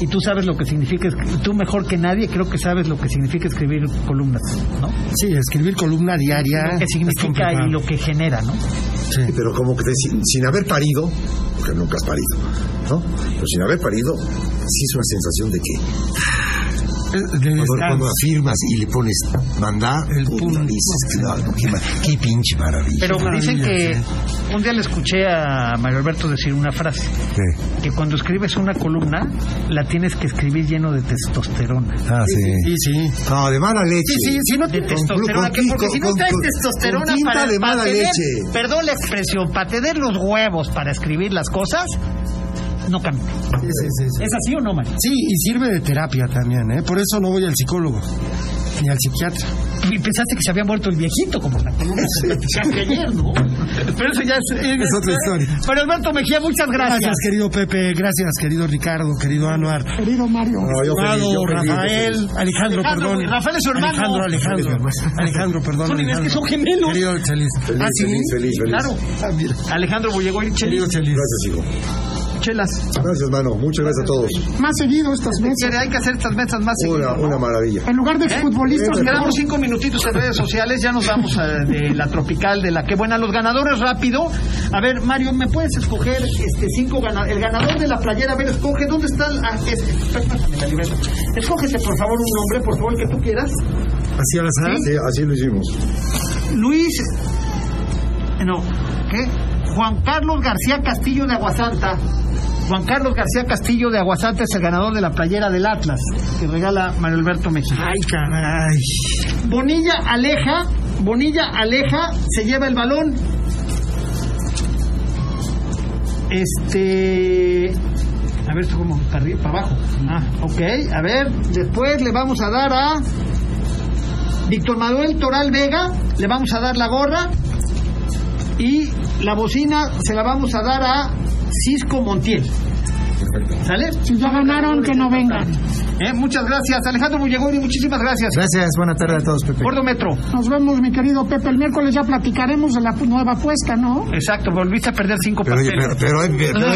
y tú sabes lo que significa, tú mejor que nadie creo que sabes lo que significa escribir columnas, ¿no? Sí, escribir columna diaria. Lo que significa y lo que genera, ¿no? Sí, pero como que sin, sin haber parido, porque nunca has parido, ¿no? Pero sin haber parido, sí es una sensación de que cuando, estar- cuando afirmas y le pones mandar, El punto. dices qué, pinche maravilla. Pero Qué dicen que un día le escuché a Mario Alberto decir una frase, Sí. que cuando escribes una columna la tienes que escribir lleno de testosterona. Ah, sí. Sí, sí. No, de mala leche. Sí, sí, sí, no De te- testosterona, con- que porque con- si no traes con- testosterona para, de para mala tener, leche. perdón la expresión, para tener los huevos para escribir las cosas, no cambia. Sí, sí, sí. ¿Es así o no, Mario? Sí, y sirve de terapia también, ¿eh? Por eso no voy al psicólogo. ni al psiquiatra. Y pensaste que se había muerto el viejito, como la platicaste ayer, ¿no? Pero eso ya es... Es otra historia. Pero Alberto Mejía, muchas gracias. Gracias, querido Pepe. Gracias, querido Ricardo, querido Anuar. Querido Mario. No, yo feliz, Amado, yo feliz, Rafael, Alejandro, Alejandro, perdón. Rafael es su hermano. Alejandro, Alejandro. Alejandro, perdón. Son- es que Alejandro. son gemelos. Querido Chelis. Feliz, Ah, sí. feliz, feliz, feliz. Claro. Ah. Alejandro Bullegó y Querido Chelis. Chelis. Gracias, hijo. Chelas. Gracias, hermano. Muchas gracias a todos. Más seguido estas veces. Quiere, Hay que hacer estas mesas más seguido, una maravilla. En lugar de futbolistas, Nos quedamos cinco minutitos en redes sociales, ya nos vamos a- de la tropical, de la que buena. Los ganadores rápido. A ver, Mario, ¿me puedes escoger este cinco ganadores? El ganador de la playera, a ver, escoge, ¿dónde está? el- ah, es- pásame la libreta. Escógete, por favor, un nombre, por favor, el que tú quieras. Así ahora. Sí, así lo hicimos. Luis. No, ¿qué? Juan Carlos García Castillo de Aguasanta. Juan Carlos García Castillo de Aguasanta es el ganador de la playera del Atlas, que regala Mario Alberto Mejía. Ay, caray. Bonilla aleja, Bonilla aleja, se lleva el balón. Este. A ver, esto como para arriba, para abajo. Ah, ok. A ver, después le vamos a dar a. Víctor Manuel Toral Vega, le vamos a dar la gorra. Y la bocina se la vamos a dar a Cisco Montiel. ¿Sale? si ya ganaron, que no vengan. Eh, Muchas gracias, Alejandro Bullegori, muchísimas gracias. Gracias, buena tarde a todos, Pepe. Gordo Metro. Nos vemos, mi querido Pepe. El miércoles ya platicaremos de la nueva apuesta, ¿no? Exacto, volviste a perder cinco Pero, papeles. pero,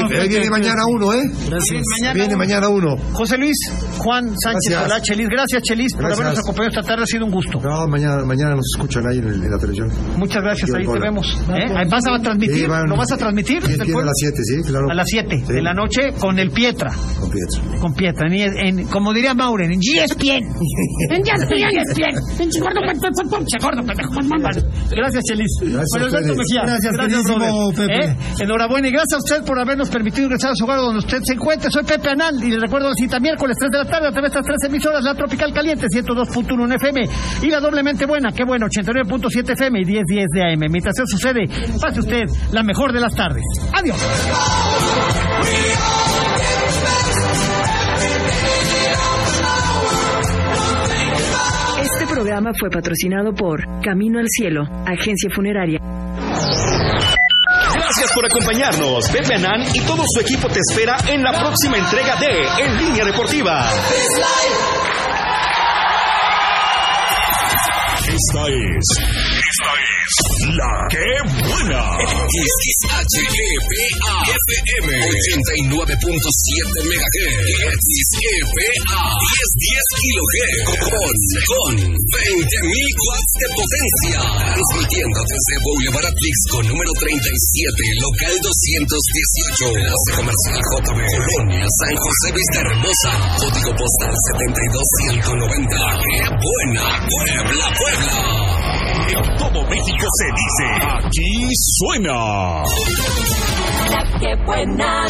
pero, viene mañana uno, ¿eh? Gracias. Mañana Viene uno. mañana uno. José Luis Juan Sánchez Gracias. Solá, Chelis. Gracias, Chelis, por Gracias. habernos acompañado esta tarde. Ha sido un gusto. No, mañana, mañana nos escuchan ahí en, el- en la televisión. Muchas gracias, Yo ahí te vemos. ¿eh? Ahí ¿Vas a transmitir? Sí, van- ¿Lo vas a transmitir? Sí, a las 7, sí, claro. A las 7 Sí. de la noche con el Pietra. Con Pietro. Con Pietra. En, en- como diría Mauren, en ESPN. En pinche gordo, pendejo. Gracias, Chelis. Gracias. Gracias. Pepe. ¿Eh? Enhorabuena y gracias a usted por habernos permitido ingresar a su hogar donde usted se encuentre. Soy Pepe Anal y le recuerdo la cita miércoles 3 de la tarde a través de estas tres emisoras, la Tropical Caliente 102.1 en FM y la doblemente buena, qué bueno, 89.7 FM y 1010 de AM. Mientras eso sucede, pase usted la mejor de las tardes. Adiós. Programa fue patrocinado por Camino al Cielo, agencia funeraria. Gracias por acompañarnos. Pepe Anán y todo su equipo te espera en la próxima entrega de En Línea Deportiva. Esta es. Esta es. La que buena. XHEPA FM 89.7 MHz XEPA 1010 kHz con, con 20.000 watts de potencia transmitiendo desde Boulevard Atlixco número 37 local 218 Enlace comercial JB Colonia San José Vista Hermosa código postal 72190 ¡Qué buena! Puebla, Puebla En todo México se dice. Aquí suena. Que buena.